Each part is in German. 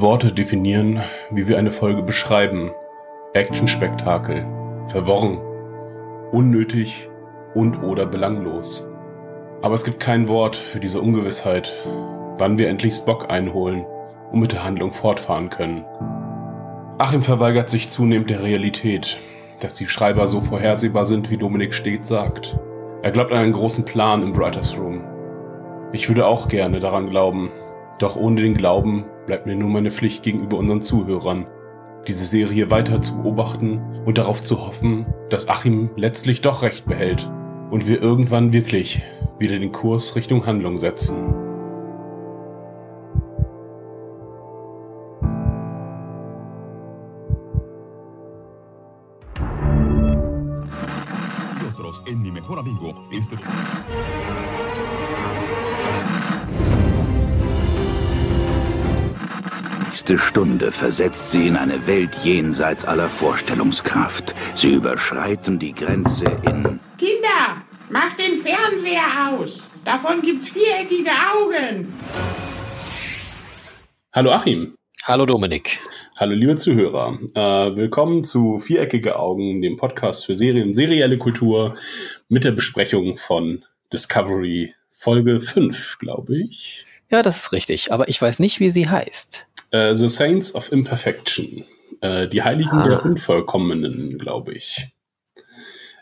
Worte definieren, wie wir eine Folge beschreiben. Actionspektakel, verworren, unnötig und oder belanglos. Aber es gibt kein Wort für diese Ungewissheit, wann wir endlich Spock einholen und mit der Handlung fortfahren können. Achim verweigert sich zunehmend der Realität, dass die Schreiber so vorhersehbar sind, wie Dominik stets sagt. Er glaubt an einen großen Plan im Writers Room. Ich würde auch gerne daran glauben, doch ohne den Glauben bleibt mir nur meine Pflicht gegenüber unseren Zuhörern, diese Serie weiter zu beobachten und darauf zu hoffen, dass Achim letztlich doch recht behält und wir irgendwann wirklich wieder den Kurs Richtung Handlung setzen. en mi mejor amigo. Este... nächste Stunde versetzt sie in eine Welt jenseits aller Vorstellungskraft. Sie überschreiten die Grenze in... Kinder, macht den Fernseher aus. Davon gibt's viereckige Augen. Hallo Achim. Hallo Dominik. Hallo liebe Zuhörer. Äh, willkommen zu Viereckige Augen, dem Podcast für Serien, serielle Kultur mit der Besprechung von Discovery Folge 5, glaube ich. Ja, das ist richtig, aber ich weiß nicht, wie sie heißt. Äh, The Saints of Imperfection. Äh, die Heiligen ah. der Unvollkommenen, glaube ich.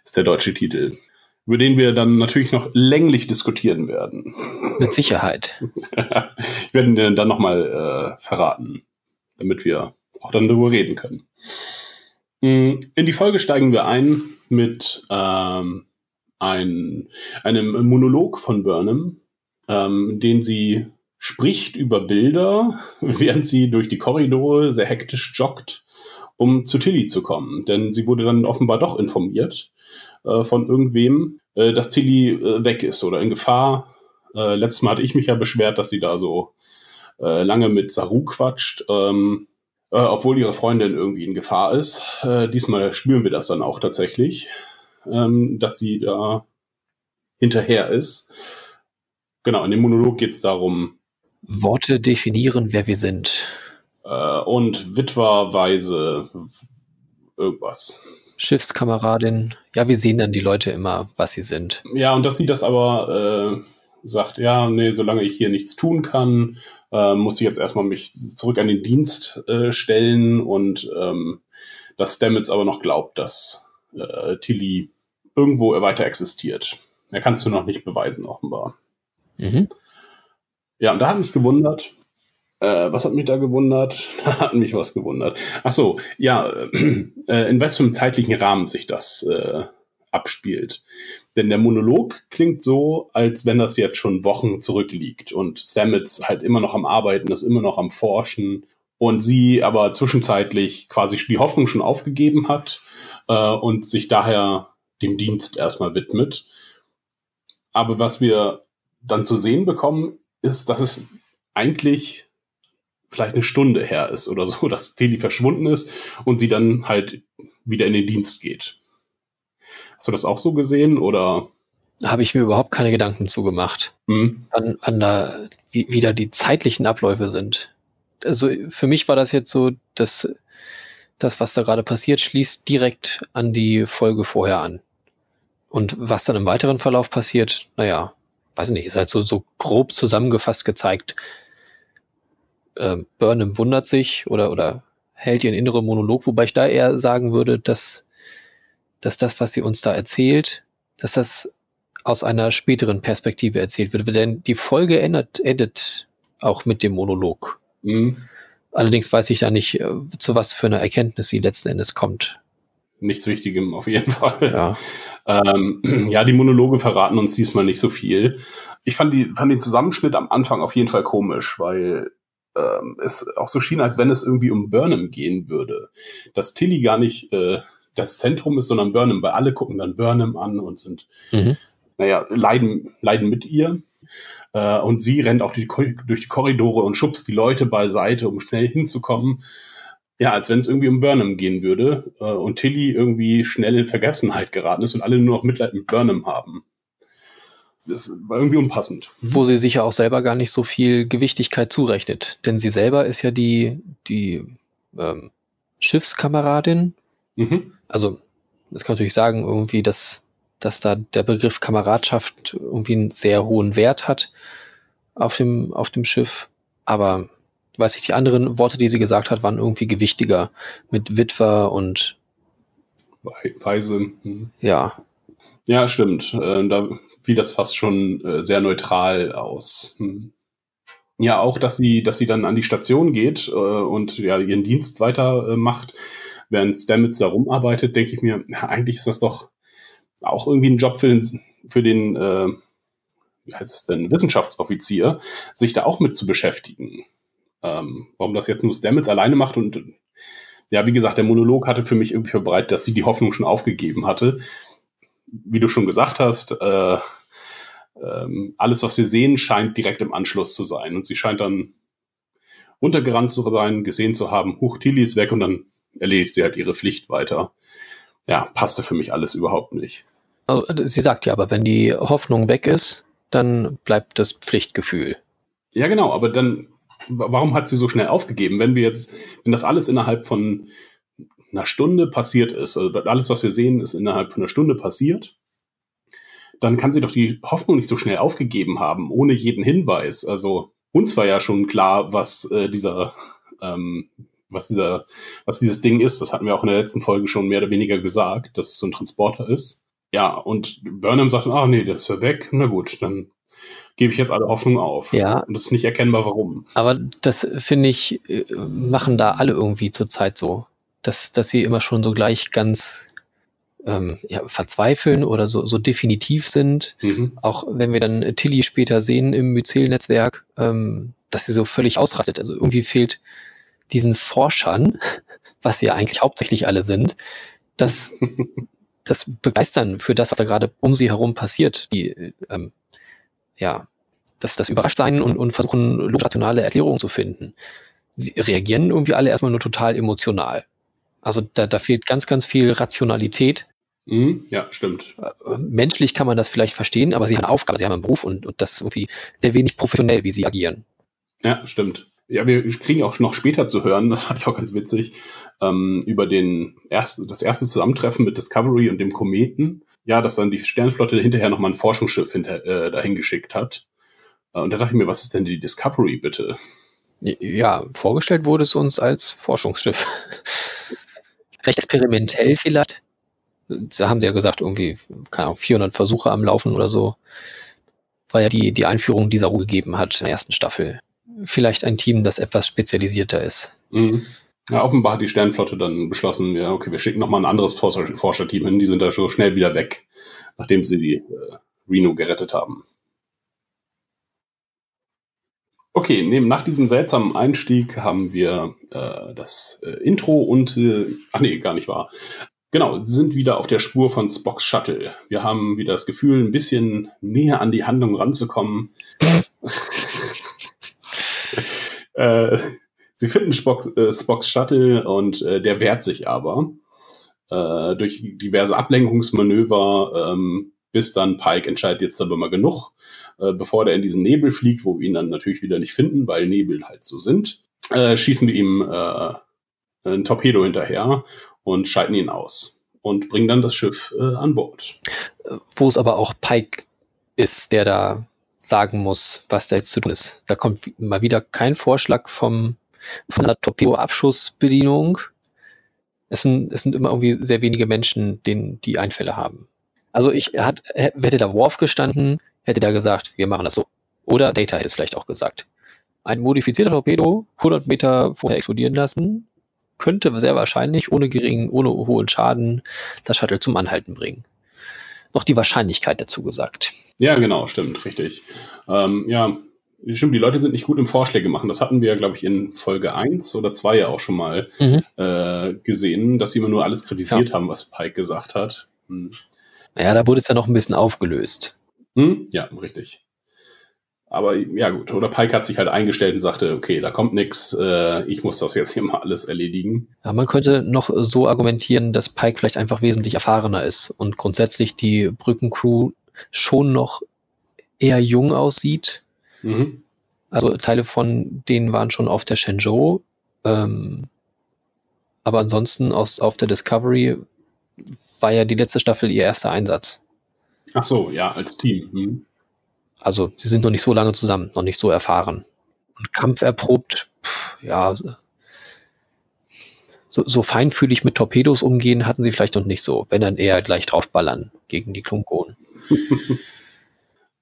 Ist der deutsche Titel. Über den wir dann natürlich noch länglich diskutieren werden. Mit Sicherheit. ich werde ihn dann nochmal äh, verraten, damit wir auch dann darüber reden können. Mm, in die Folge steigen wir ein mit ähm, ein, einem Monolog von Burnham, ähm, den sie spricht über Bilder, während sie durch die Korridore sehr hektisch joggt, um zu Tilly zu kommen. Denn sie wurde dann offenbar doch informiert äh, von irgendwem, äh, dass Tilly äh, weg ist oder in Gefahr. Äh, letztes Mal hatte ich mich ja beschwert, dass sie da so äh, lange mit Saru quatscht. Ähm, äh, obwohl ihre Freundin irgendwie in Gefahr ist. Diesmal spüren wir das dann auch tatsächlich, ähm, dass sie da hinterher ist. Genau, in dem Monolog geht es darum, Worte definieren, wer wir sind. Äh, und witwerweise irgendwas. Schiffskameradin. Ja, wir sehen dann die Leute immer, was sie sind. Ja, und dass sie das aber äh, sagt, ja, nee, solange ich hier nichts tun kann, äh, muss ich jetzt erstmal mich zurück an den Dienst äh, stellen und ähm, dass Stamets aber noch glaubt, dass äh, Tilly irgendwo weiter existiert. Er kann es nur noch nicht beweisen, offenbar. Mhm. Ja, und da hat mich gewundert, äh, was hat mich da gewundert? Da hat mich was gewundert. Ach so, ja, äh, in was für einem zeitlichen Rahmen sich das äh, abspielt. Denn der Monolog klingt so, als wenn das jetzt schon Wochen zurückliegt und Stamets halt immer noch am Arbeiten ist, immer noch am Forschen und sie aber zwischenzeitlich quasi die Hoffnung schon aufgegeben hat äh, und sich daher dem Dienst erstmal widmet. Aber was wir dann zu sehen bekommen, ist, dass es eigentlich vielleicht eine Stunde her ist oder so, dass Tilly verschwunden ist und sie dann halt wieder in den Dienst geht. Hast du das auch so gesehen oder? Habe ich mir überhaupt keine Gedanken zugemacht, mhm. an, an da, wie, wie da die zeitlichen Abläufe sind. Also für mich war das jetzt so, dass das, was da gerade passiert, schließt direkt an die Folge vorher an. Und was dann im weiteren Verlauf passiert, naja, weiß nicht, ist halt so, so grob zusammengefasst gezeigt. Äh, Burnham wundert sich oder, oder hält ihren inneren Monolog, wobei ich da eher sagen würde, dass, dass das, was sie uns da erzählt, dass das aus einer späteren Perspektive erzählt wird. Denn die Folge endet, endet auch mit dem Monolog. Mhm. Allerdings weiß ich da nicht, äh, zu was für einer Erkenntnis sie letzten Endes kommt. Nichts Wichtigem auf jeden Fall. Ja. Ähm, ja, die Monologe verraten uns diesmal nicht so viel. Ich fand, die, fand den Zusammenschnitt am Anfang auf jeden Fall komisch, weil ähm, es auch so schien, als wenn es irgendwie um Burnham gehen würde. Dass Tilly gar nicht äh, das Zentrum ist, sondern Burnham, weil alle gucken dann Burnham an und sind, mhm. naja, leiden, leiden mit ihr. Äh, und sie rennt auch die, durch die Korridore und schubst die Leute beiseite, um schnell hinzukommen ja, als wenn es irgendwie um Burnham gehen würde äh, und Tilly irgendwie schnell in Vergessenheit geraten ist und alle nur noch Mitleid mit Burnham haben. das war irgendwie unpassend. Wo sie sich ja auch selber gar nicht so viel Gewichtigkeit zurechnet. Denn sie selber ist ja die, die ähm, Schiffskameradin. Mhm. Also, das kann man natürlich sagen, irgendwie, dass, dass da der Begriff Kameradschaft irgendwie einen sehr hohen Wert hat auf dem, auf dem Schiff. Aber weiß ich, die anderen Worte, die sie gesagt hat, waren irgendwie gewichtiger mit Witwer und Weise. Mhm. Ja. Ja, stimmt. Äh, da fiel das fast schon äh, sehr neutral aus. Hm. Ja, auch, dass sie, dass sie dann an die Station geht äh, und ja ihren Dienst weitermacht, während Stamets da rumarbeitet, denke ich mir, eigentlich ist das doch auch irgendwie ein Job für den, für den wie heißt es denn, Wissenschaftsoffizier, sich da auch mit zu beschäftigen. Ähm, warum das jetzt nur Stamets alleine macht und ja, wie gesagt, der Monolog hatte für mich irgendwie verbreitet, dass sie die Hoffnung schon aufgegeben hatte. Wie du schon gesagt hast, äh, ähm, alles, was wir sehen, scheint direkt im Anschluss zu sein. Und sie scheint dann runtergerannt zu sein, gesehen zu haben, huch, Tilly ist weg und dann erledigt sie halt ihre Pflicht weiter. Ja, passte für mich alles überhaupt nicht. Also, sie sagt ja aber, wenn die Hoffnung weg ist, dann bleibt das Pflichtgefühl. Ja, genau, aber dann, warum hat sie so schnell aufgegeben? Wenn wir jetzt, wenn das alles innerhalb von einer Stunde passiert ist, also alles, was wir sehen, ist innerhalb von einer Stunde passiert, dann kann sie doch die Hoffnung nicht so schnell aufgegeben haben, ohne jeden Hinweis. Also uns war ja schon klar, was äh, dieser, ähm, was dieser, was dieses Ding ist. Das hatten wir auch in der letzten Folge schon mehr oder weniger gesagt, dass es so ein Transporter ist. Ja, und Burnham sagt, ah nee, der ist ja weg. Na gut, dann gebe ich jetzt alle Hoffnung auf. Ja. Und es ist nicht erkennbar, warum. Aber das finde ich, äh, machen da alle irgendwie zurzeit so. Dass, dass sie immer schon so gleich ganz ähm, ja, verzweifeln oder so, so definitiv sind. Mhm. Auch wenn wir dann Tilly später sehen im Myzel-Netzwerk, ähm, dass sie so völlig ausrastet. Also irgendwie fehlt diesen Forschern, was sie ja eigentlich hauptsächlich alle sind, das, das Begeistern für das, was da gerade um sie herum passiert. Die, ähm, ja, das, das Überraschtsein und, und versuchen, rationale Erklärungen zu finden. Sie reagieren irgendwie alle erstmal nur total emotional. Also da, da fehlt ganz, ganz viel Rationalität Mhm, ja, stimmt. Äh, menschlich kann man das vielleicht verstehen, aber sie haben eine Aufgabe, sie haben einen Beruf und, und das ist irgendwie sehr wenig professionell, wie sie agieren. Ja, stimmt. Ja, wir kriegen auch noch später zu hören, das fand ich auch ganz witzig, ähm, über den ersten, das erste Zusammentreffen mit Discovery und dem Kometen. Ja, dass dann die Sternflotte hinterher nochmal ein Forschungsschiff hinter, äh, dahin geschickt hat. Äh, und da dachte ich mir, was ist denn die Discovery bitte? Ja, vorgestellt wurde es uns als Forschungsschiff. Recht experimentell vielleicht, da haben sie ja gesagt, irgendwie, keine Ahnung, 400 Versuche am Laufen oder so. War ja die, die Einführung, die Saru gegeben hat in der ersten Staffel. Vielleicht ein Team, das etwas spezialisierter ist. Mhm. Ja, offenbar hat die Sternflotte dann beschlossen, ja, okay, wir schicken nochmal ein anderes Forscher Forscherteam hin, die sind da schon schnell wieder weg, nachdem sie die äh, Reno gerettet haben. Okay, neben, nach diesem seltsamen Einstieg haben wir äh, das äh, Intro und, äh, ach nee, gar nicht wahr, Genau, sind wieder auf der Spur von Spocks Shuttle. Wir haben wieder das Gefühl, ein bisschen näher an die Handlung ranzukommen. äh, sie finden Spocks, äh, Spocks Shuttle und äh, der wehrt sich aber äh, durch diverse Ablenkungsmanöver, ähm, bis dann Pike entscheidet jetzt aber mal genug, äh, bevor der in diesen Nebel fliegt, wo wir ihn dann natürlich wieder nicht finden, weil Nebel halt so sind. Äh, schießen wir ihm äh, ein Torpedo hinterher und schalten ihn aus und bringen dann das Schiff äh, an Bord. Wo es aber auch Pike ist, der da sagen muss, was da jetzt zu tun ist. Da kommt mal wieder kein Vorschlag vom, von einer Torpedo-Abschussbedienung. Es sind, es sind immer irgendwie sehr wenige Menschen, denen die Einfälle haben. Also ich hat, hätte da Worf gestanden, hätte da gesagt, wir machen das so. Oder Data hätte es vielleicht auch gesagt. Ein modifizierter Torpedo 100 Meter vorher explodieren lassen, könnte sehr wahrscheinlich ohne geringen, ohne hohen Schaden das Shuttle zum Anhalten bringen. Noch die Wahrscheinlichkeit dazu gesagt. Ja, genau, stimmt, richtig. Ähm, ja, stimmt, die Leute sind nicht gut im Vorschläge machen. Das hatten wir, glaube ich, in Folge 1 oder 2 ja auch schon mal mhm. äh, gesehen, dass sie immer nur alles kritisiert ja. haben, was Pike gesagt hat. Hm. Ja, da wurde es ja noch ein bisschen aufgelöst. Hm? Ja, richtig. Aber ja gut, oder Pike hat sich halt eingestellt und sagte, okay, da kommt nichts, äh, ich muss das jetzt hier mal alles erledigen. Ja, man könnte noch so argumentieren, dass Pike vielleicht einfach wesentlich erfahrener ist und grundsätzlich die Brückencrew schon noch eher jung aussieht. Mhm. Also Teile von denen waren schon auf der Shenzhou. Ähm, aber ansonsten aus, auf der Discovery war ja die letzte Staffel ihr erster Einsatz. Ach so, ja, als Team. Hm. Also sie sind noch nicht so lange zusammen, noch nicht so erfahren. Und Kampf erprobt, pff, ja, so, so feinfühlig mit Torpedos umgehen hatten sie vielleicht noch nicht so, wenn dann eher gleich draufballern gegen die Klunkonen.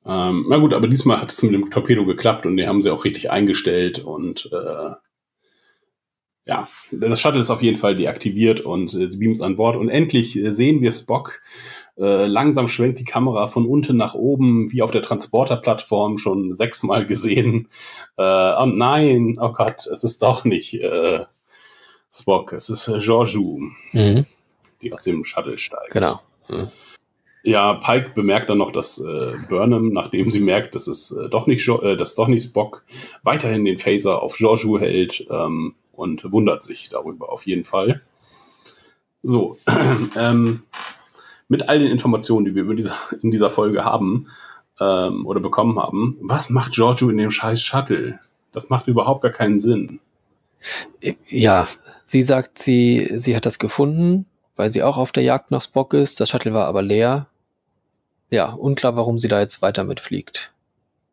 ähm, na gut, aber diesmal hat es mit dem Torpedo geklappt und die haben sie auch richtig eingestellt und äh, ja, das Shuttle ist auf jeden Fall deaktiviert und äh, sie beamt an Bord und endlich äh, sehen wir Spock. Äh, langsam schwenkt die Kamera von unten nach oben, wie auf der Transporterplattform schon sechsmal gesehen. Äh, oh nein, oh Gott, es ist doch nicht äh, Spock, es ist äh, Georgiou, mhm. die aus dem Shuttle steigt. Genau. Mhm. Ja, Pike bemerkt dann noch, dass äh, Burnham, nachdem sie merkt, dass es äh, doch nicht, äh, dass doch nicht Spock weiterhin den Phaser auf Georgiou hält, ähm, und wundert sich darüber auf jeden Fall. So, ähm, mit all den Informationen, die wir über diese, in dieser Folge haben ähm, oder bekommen haben, was macht Giorgio in dem scheiß Shuttle? Das macht überhaupt gar keinen Sinn. Ja, sie sagt, sie, sie hat das gefunden, weil sie auch auf der Jagd nach Spock ist. Das Shuttle war aber leer. Ja, unklar, warum sie da jetzt weiter mitfliegt.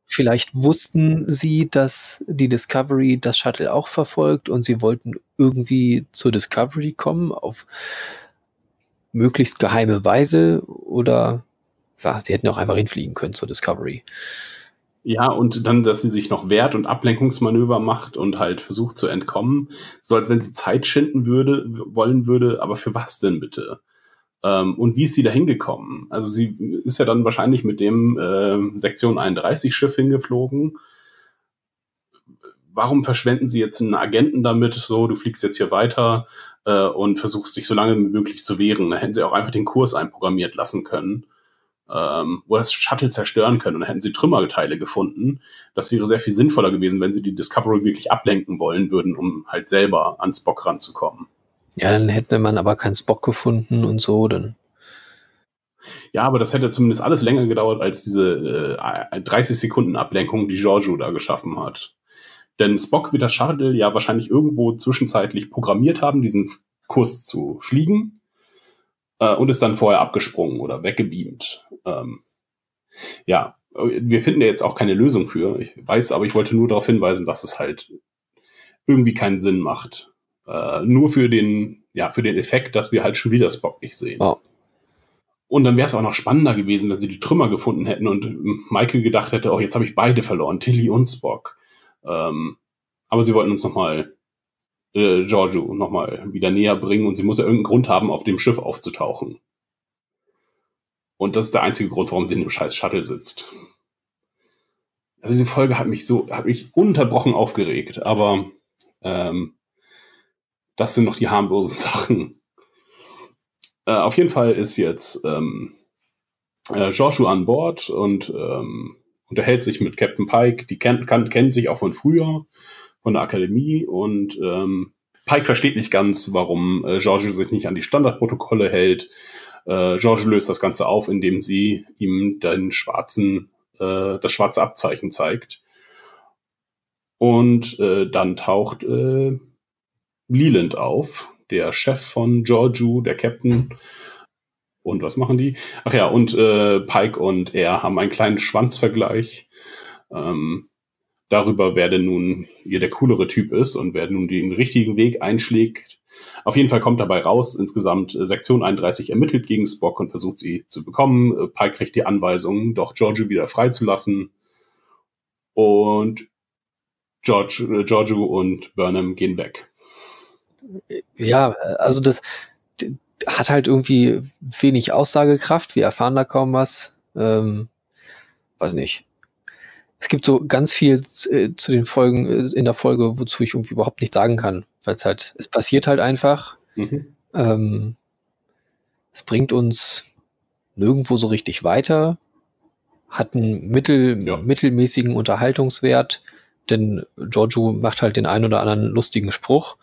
Vielleicht wussten sie, dass die Discovery das Shuttle auch verfolgt und sie wollten irgendwie zur Discovery kommen auf möglichst geheime Weise oder ja, sie hätten auch einfach hinfliegen können zur Discovery. Ja, und dann, dass sie sich noch wehrt und Ablenkungsmanöver macht und halt versucht zu entkommen, so als wenn sie Zeit schinden würde, wollen würde, aber für was denn bitte? Ähm, und wie ist sie da hingekommen? Also sie ist ja dann wahrscheinlich mit dem äh, Sektion 31 Schiff hingeflogen. Warum verschwenden sie jetzt einen Agenten damit? So, du fliegst jetzt hier weiter äh, und versuchst dich so lange wie möglich zu wehren. Da hätten sie auch einfach den Kurs einprogrammiert lassen können. Ähm, oder das Shuttle zerstören können und dann hätten sie Trümmerteile gefunden. Das wäre sehr viel sinnvoller gewesen, wenn sie die Discovery wirklich ablenken wollen würden, um halt selber ans Spock ranzukommen. Ja, dann hätte man aber keinen Spock gefunden und so, dann. Ja, aber das hätte zumindest alles länger gedauert als diese äh, 30 Sekunden Ablenkung, die Giorgio da geschaffen hat. Denn Spock wird das Shuttle ja wahrscheinlich irgendwo zwischenzeitlich programmiert haben, diesen Kurs zu fliegen äh, und ist dann vorher abgesprungen oder weggebeamt. Ähm, ja, wir finden ja jetzt auch keine Lösung für. Ich weiß, aber ich wollte nur darauf hinweisen, dass es halt irgendwie keinen Sinn macht. Äh, nur für den, ja, für den Effekt, dass wir halt schon wieder Spock nicht sehen. Oh. Und dann wäre es auch noch spannender gewesen, wenn sie die Trümmer gefunden hätten und Michael gedacht hätte, oh, jetzt habe ich beide verloren, Tilly und Spock. Ähm, aber sie wollten uns nochmal äh, Giorgio nochmal wieder näher bringen und sie muss ja irgendeinen Grund haben, auf dem Schiff aufzutauchen. Und das ist der einzige Grund, warum sie in dem scheiß Shuttle sitzt. Also diese Folge hat mich so, hat mich unterbrochen aufgeregt, aber ähm, das sind noch die harmlosen Sachen. Äh, auf jeden Fall ist jetzt ähm, äh, Joshua an Bord und ähm, unterhält sich mit Captain Pike. Die kennt, kann, kennt sich auch von früher, von der Akademie. Und ähm, Pike versteht nicht ganz, warum äh, Giorgio sich nicht an die Standardprotokolle hält. Äh, Giorgio löst das Ganze auf, indem sie ihm den schwarzen, äh, das schwarze Abzeichen zeigt. Und äh, dann taucht äh, Leland auf, der Chef von Giorgio, der Captain. Und was machen die? Ach ja, und äh, Pike und er haben einen kleinen Schwanzvergleich ähm, darüber, wer denn nun hier der coolere Typ ist und wer nun den richtigen Weg einschlägt. Auf jeden Fall kommt dabei raus, insgesamt äh, Sektion 31 ermittelt gegen Spock und versucht sie zu bekommen. Äh, Pike kriegt die Anweisung, doch Giorgio wieder freizulassen. Und George, äh, Giorgio und Burnham gehen weg ja, also das hat halt irgendwie wenig Aussagekraft. Wir erfahren da kaum was. Ähm, weiß nicht. Es gibt so ganz viel äh, zu den Folgen äh, in der Folge, wozu ich irgendwie überhaupt nichts sagen kann, weil es halt, es passiert halt einfach. Mhm. Ähm, es bringt uns nirgendwo so richtig weiter, hat einen mittel, ja. mittelmäßigen Unterhaltungswert, denn Giorgio macht halt den einen oder anderen lustigen Spruch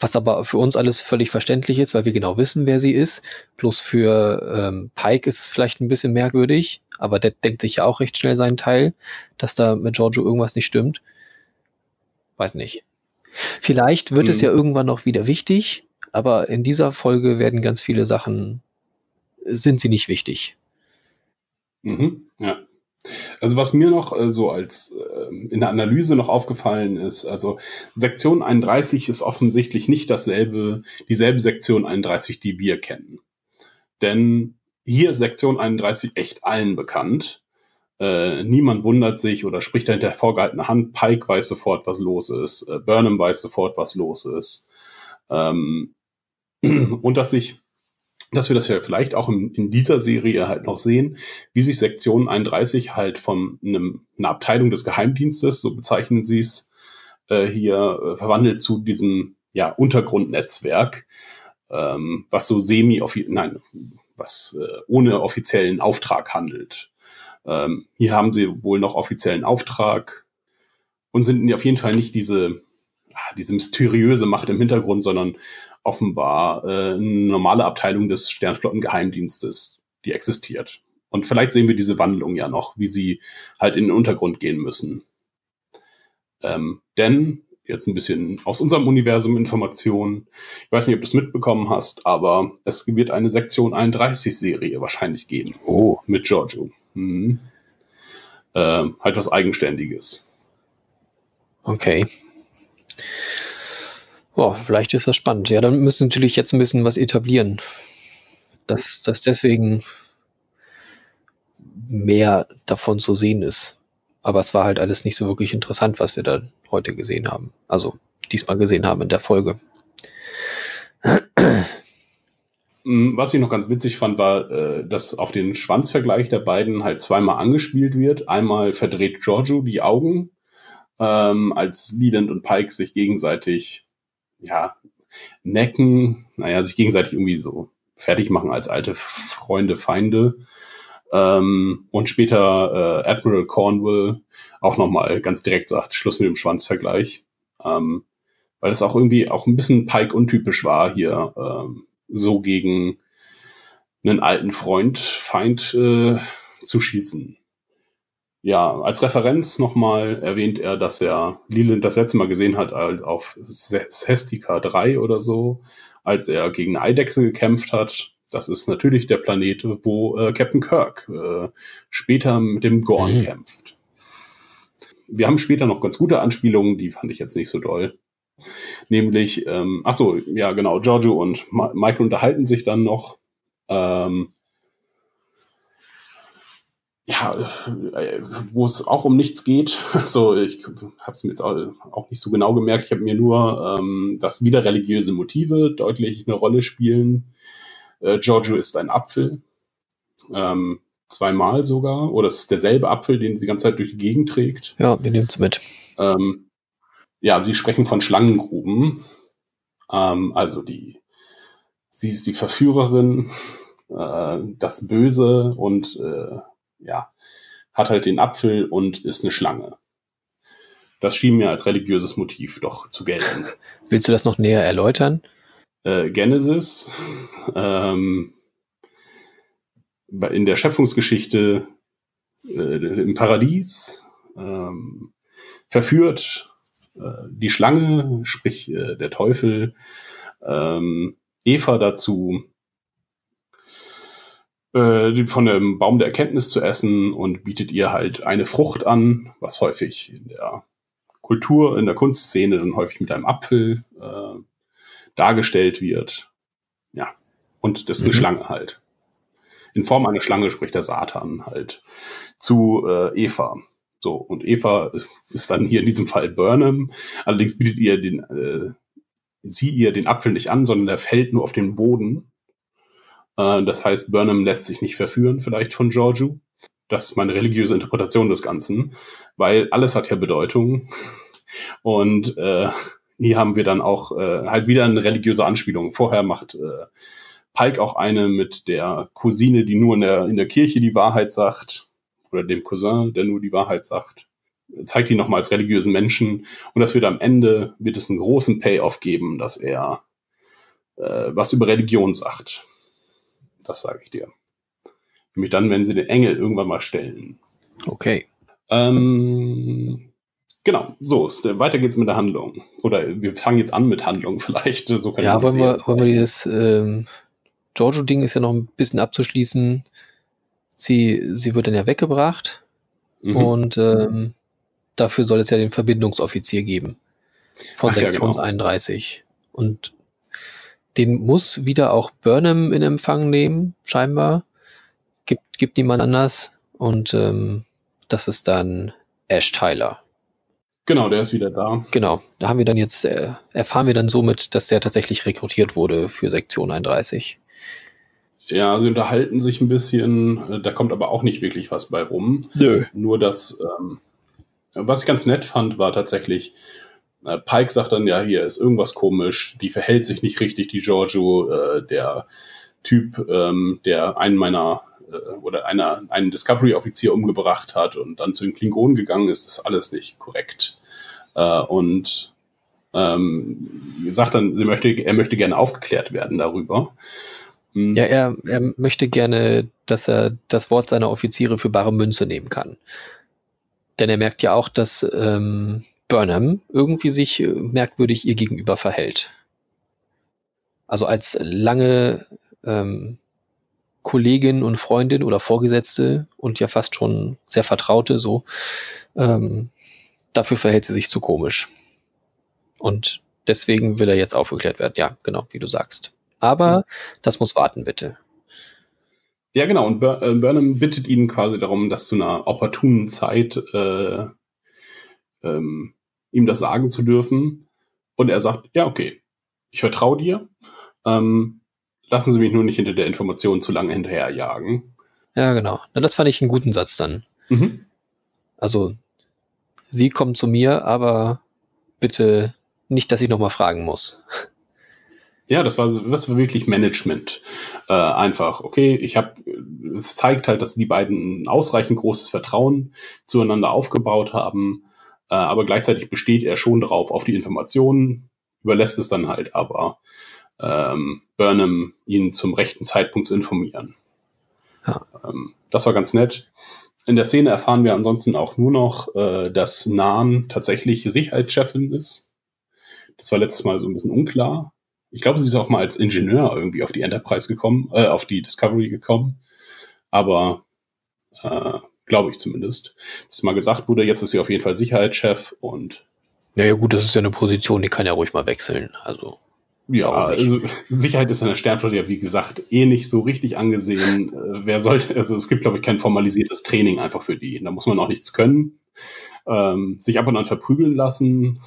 was aber für uns alles völlig verständlich ist, weil wir genau wissen, wer sie ist. Bloß für ähm, Pike ist es vielleicht ein bisschen merkwürdig, aber der denkt sich ja auch recht schnell seinen Teil, dass da mit Giorgio irgendwas nicht stimmt. Weiß nicht. Vielleicht wird hm. es ja irgendwann noch wieder wichtig, aber in dieser Folge werden ganz viele Sachen, sind sie nicht wichtig. Mhm, ja. Also was mir noch äh, so als äh, in der Analyse noch aufgefallen ist, also Sektion 31 ist offensichtlich nicht dasselbe, dieselbe Sektion 31, die wir kennen. Denn hier ist Sektion 31 echt allen bekannt. Äh, niemand wundert sich oder spricht hinter vorgehaltener Hand. Pike weiß sofort, was los ist. Äh, Burnham weiß sofort, was los ist. Ähm, und dass sich dass wir das ja vielleicht auch in, in, dieser Serie halt noch sehen, wie sich Sektion 31 halt von einem, einer Abteilung des Geheimdienstes, so bezeichnen sie es, äh, hier äh, verwandelt zu diesem ja, Untergrundnetzwerk, ähm, was so semi nein, was äh, ohne offiziellen Auftrag handelt. Ähm, hier haben sie wohl noch offiziellen Auftrag und sind auf jeden Fall nicht diese, diese mysteriöse Macht im Hintergrund, sondern offenbar äh, eine normale Abteilung des Sternflottengeheimdienstes, die existiert. Und vielleicht sehen wir diese Wandlung ja noch, wie sie halt in den Untergrund gehen müssen. Ähm, denn, jetzt ein bisschen aus unserem Universum Informationen, ich weiß nicht, ob du es mitbekommen hast, aber es wird eine Sektion 31-Serie wahrscheinlich geben. Oh. Mit Giorgio. Mhm. Äh, halt was Eigenständiges. Okay. Boah, vielleicht ist das spannend. Ja, dann müssen natürlich jetzt ein bisschen was etablieren. Dass, dass deswegen mehr davon zu sehen ist. Aber es war halt alles nicht so wirklich interessant, was wir da heute gesehen haben. Also diesmal gesehen haben in der Folge. Mm, was ich noch ganz witzig fand, war, äh, dass auf den Schwanzvergleich der beiden halt zweimal angespielt wird. Einmal verdreht Giorgio die Augen, ähm, als Leland und Pike sich gegenseitig ja, necken, naja, sich gegenseitig irgendwie so fertig machen als alte Freunde, Feinde. Ähm, und später äh, Admiral Cornwall auch nochmal ganz direkt sagt, Schluss mit dem Schwanzvergleich. Ähm, weil es auch irgendwie auch ein bisschen Pike untypisch war, hier ähm, so gegen einen alten Freund, Feind äh, zu schießen. Ja, als Referenz nochmal erwähnt er, dass er Leland das letzte Mal gesehen hat auf Sestica 3 oder so, als er gegen eine Eidechse gekämpft hat. Das ist natürlich der Planet, wo äh, Captain Kirk äh, später mit dem Gorn mhm. kämpft. Wir haben später noch ganz gute Anspielungen, die fand ich jetzt nicht so doll. Nämlich, ähm, ach so, ja genau, Giorgio und Ma Michael unterhalten sich dann noch. Ähm, ja, äh, wo es auch um nichts geht. So, ich habe es mir jetzt auch nicht so genau gemerkt. Ich habe mir nur, ähm, dass wieder religiöse Motive deutlich eine Rolle spielen. Äh, Giorgio ist ein Apfel. Ähm, zweimal sogar. Oder es ist derselbe Apfel, den sie die ganze Zeit durch die Gegend trägt. Ja, wir nehmen es mit. Ähm, ja, sie sprechen von Schlangengruben. Ähm, also die, sie ist die Verführerin, äh, das Böse und äh, ja, hat halt den Apfel und ist eine Schlange. Das schien mir als religiöses Motiv doch zu gelten. Willst du das noch näher erläutern? Äh, Genesis, ähm, in der Schöpfungsgeschichte äh, im Paradies, ähm, verführt äh, die Schlange, sprich äh, der Teufel, ähm, Eva dazu, äh, von dem Baum der Erkenntnis zu essen und bietet ihr halt eine Frucht an, was häufig in der Kultur, in der Kunstszene dann häufig mit einem Apfel äh, dargestellt wird. Ja, und das ist eine mhm. Schlange halt. In Form einer Schlange spricht der Satan halt zu äh, Eva. So, und Eva ist dann hier in diesem Fall Burnham. Allerdings bietet ihr den, äh, sie ihr den Apfel nicht an, sondern er fällt nur auf den Boden äh, das heißt, Burnham lässt sich nicht verführen, vielleicht von Giorgio. Das ist meine religiöse Interpretation des Ganzen, weil alles hat ja Bedeutung. Und äh, hier haben wir dann auch äh, halt wieder eine religiöse Anspielung. Vorher macht äh, Pike auch eine mit der Cousine, die nur in der, in der Kirche die Wahrheit sagt. Oder dem Cousin, der nur die Wahrheit sagt. zeigt ihn nochmal als religiösen Menschen und das wird am Ende, wird es einen großen Payoff geben, dass er äh, was über Religion sagt. Das sage ich dir. Nämlich dann, wenn sie den Engel irgendwann mal stellen. Okay. Ähm, genau, so, weiter geht's mit der Handlung. Oder wir fangen jetzt an mit Handlung vielleicht. So ja, wollen wir, wollen wir dieses ähm, Giorgio-Ding ist ja noch ein bisschen abzuschließen. Sie, sie wird dann ja weggebracht mhm. und ähm, dafür soll es ja den Verbindungsoffizier geben von Ach, Sektion ja, genau. 31. Und den muss wieder auch Burnham in Empfang nehmen, scheinbar. Gibt, gibt niemand anders. Und ähm, das ist dann Ash Tyler. Genau, der ist wieder da. Genau, da haben wir dann jetzt, äh, erfahren wir dann somit, dass der tatsächlich rekrutiert wurde für Sektion 31. Ja, sie unterhalten sich ein bisschen, äh, da kommt aber auch nicht wirklich was bei rum. Nö. Nur das, ähm, was ich ganz nett fand, war tatsächlich, Pike sagt dann, ja, hier ist irgendwas komisch, die verhält sich nicht richtig, die Giorgio, äh, der Typ, ähm, der einen meiner äh, oder einer, einen Discovery-Offizier umgebracht hat und dann zu den Klingonen gegangen ist, ist alles nicht korrekt. Äh, und ähm, sagt dann, sie möchte, er möchte gerne aufgeklärt werden darüber. Hm. Ja, er, er möchte gerne, dass er das Wort seiner Offiziere für bare Münze nehmen kann. Denn er merkt ja auch, dass ähm, Burnham irgendwie sich äh, merkwürdig ihr gegenüber verhält. Also als lange ähm, Kollegin und Freundin oder Vorgesetzte und ja fast schon sehr Vertraute so, ähm, dafür verhält sie sich zu komisch. Und deswegen will er jetzt aufgeklärt werden. Ja, genau, wie du sagst. Aber mhm. das muss warten, bitte. Ja, genau. Und Bur äh, Burnham bittet ihn quasi darum, dass zu einer opportunen Zeit äh, ähm, ihm das sagen zu dürfen. Und er sagt, ja, okay, ich vertraue dir. Ähm, lassen Sie mich nur nicht hinter der Information zu lange hinterherjagen. Ja, genau. Na, das fand ich einen guten Satz dann. Mhm. Also, Sie kommen zu mir, aber bitte nicht, dass ich nochmal fragen muss. Ja, das war, das war wirklich Management. Äh, einfach, okay, ich habe, es zeigt halt, dass die beiden ein ausreichend großes Vertrauen zueinander aufgebaut haben, äh, aber gleichzeitig besteht er schon darauf, auf die Informationen, überlässt es dann halt aber ähm, Burnham, ihn zum rechten Zeitpunkt zu informieren. Ja. Ähm, das war ganz nett. In der Szene erfahren wir ansonsten auch nur noch, äh, dass Nan tatsächlich Sicherheitschefin ist. Das war letztes Mal so ein bisschen unklar. Ich glaube, sie ist auch mal als Ingenieur irgendwie auf die Enterprise gekommen, äh, auf die Discovery gekommen. Aber äh, glaube ich zumindest. Dass mal gesagt wurde, jetzt ist sie auf jeden Fall Sicherheitschef und. Ja, ja, gut, das ist ja eine Position, die kann ja ruhig mal wechseln. Also. Ja, also Sicherheit ist in der Sternflotte ja, wie gesagt, eh nicht so richtig angesehen. Äh, wer sollte, also es gibt, glaube ich, kein formalisiertes Training einfach für die. Da muss man auch nichts können. Ähm, sich ab und an verprügeln lassen,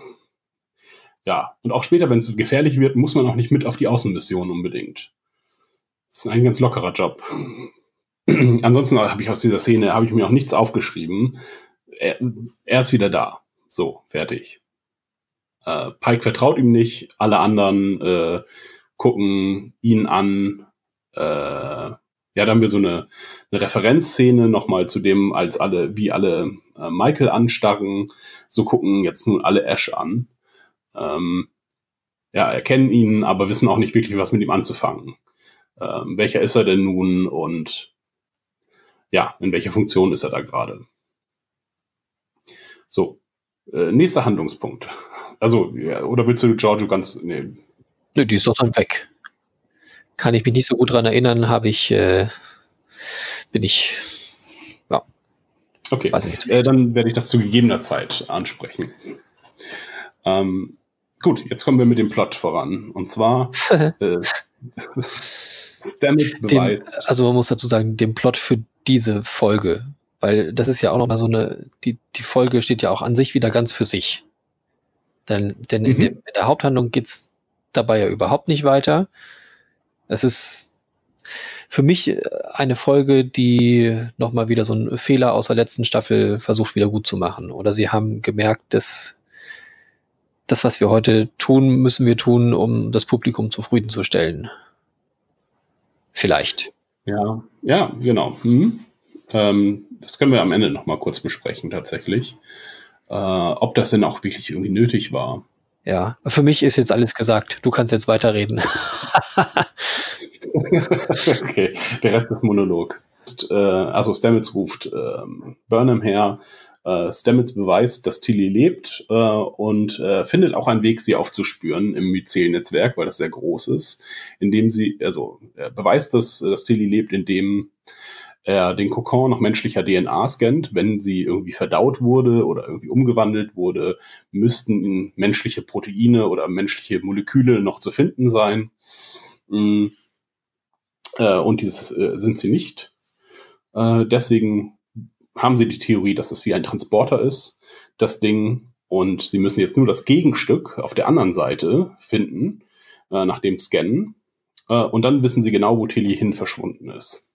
ja, und auch später, wenn es gefährlich wird, muss man auch nicht mit auf die Außenmission unbedingt. Das ist ein ganz lockerer Job. Ansonsten habe ich aus dieser Szene, habe ich mir auch nichts aufgeschrieben. Er, er ist wieder da. So, fertig. Äh, Pike vertraut ihm nicht, alle anderen äh, gucken ihn an. Äh, ja, dann haben wir so eine, eine Referenzszene nochmal zu dem, als alle, wie alle äh, Michael anstarren. So gucken jetzt nun alle Ash an ähm, ja, erkennen ihn, aber wissen auch nicht wirklich, was mit ihm anzufangen. Ähm, welcher ist er denn nun und ja, in welcher Funktion ist er da gerade? So, äh, nächster Handlungspunkt. Also, ja, oder willst du Giorgio ganz. Nee. Nö, die ist doch dann weg. Kann ich mich nicht so gut dran erinnern, habe ich, äh, bin ich, ja. Okay, äh, dann werde ich das zu gegebener Zeit ansprechen. Ähm, Gut, jetzt kommen wir mit dem Plot voran. Und zwar äh, Stamets beweist. Den, also man muss dazu sagen, den Plot für diese Folge. Weil das ist ja auch nochmal so eine, die, die Folge steht ja auch an sich wieder ganz für sich. Denn, denn mhm. in, der, in der Haupthandlung geht's dabei ja überhaupt nicht weiter. Es ist für mich eine Folge, die nochmal wieder so einen Fehler aus der letzten Staffel versucht wieder gut zu machen. Oder sie haben gemerkt, dass das, was wir heute tun, müssen wir tun, um das Publikum zufriedenzustellen. Vielleicht. Ja, ja, genau. Hm. Ähm, das können wir am Ende noch mal kurz besprechen, tatsächlich. äh, ob das denn auch wirklich irgendwie nötig war. Ja, für mich ist jetzt alles gesagt. Du kannst jetzt weiterreden. okay, der Rest ist Monolog. Äh, also Stamets ruft ähm, Burnham her. Äh, Stamets beweist, dass Tilly lebt äh, und äh, findet auch einen Weg, sie aufzuspüren im Myzel-Netzwerk, weil das sehr groß ist, indem sie, also er beweist, dass, dass Tilly lebt, indem er den Kokon nach menschlicher DNA scannt. Wenn sie irgendwie verdaut wurde oder irgendwie umgewandelt wurde, müssten menschliche Proteine oder menschliche Moleküle noch zu finden sein. Mm. Äh, und dieses äh, sind sie nicht. Äh, deswegen haben sie die Theorie, dass es wie ein Transporter ist, das Ding. Und sie müssen jetzt nur das Gegenstück auf der anderen Seite finden, äh, nach dem Scannen. Äh, und dann wissen sie genau, wo Tilly hin verschwunden ist.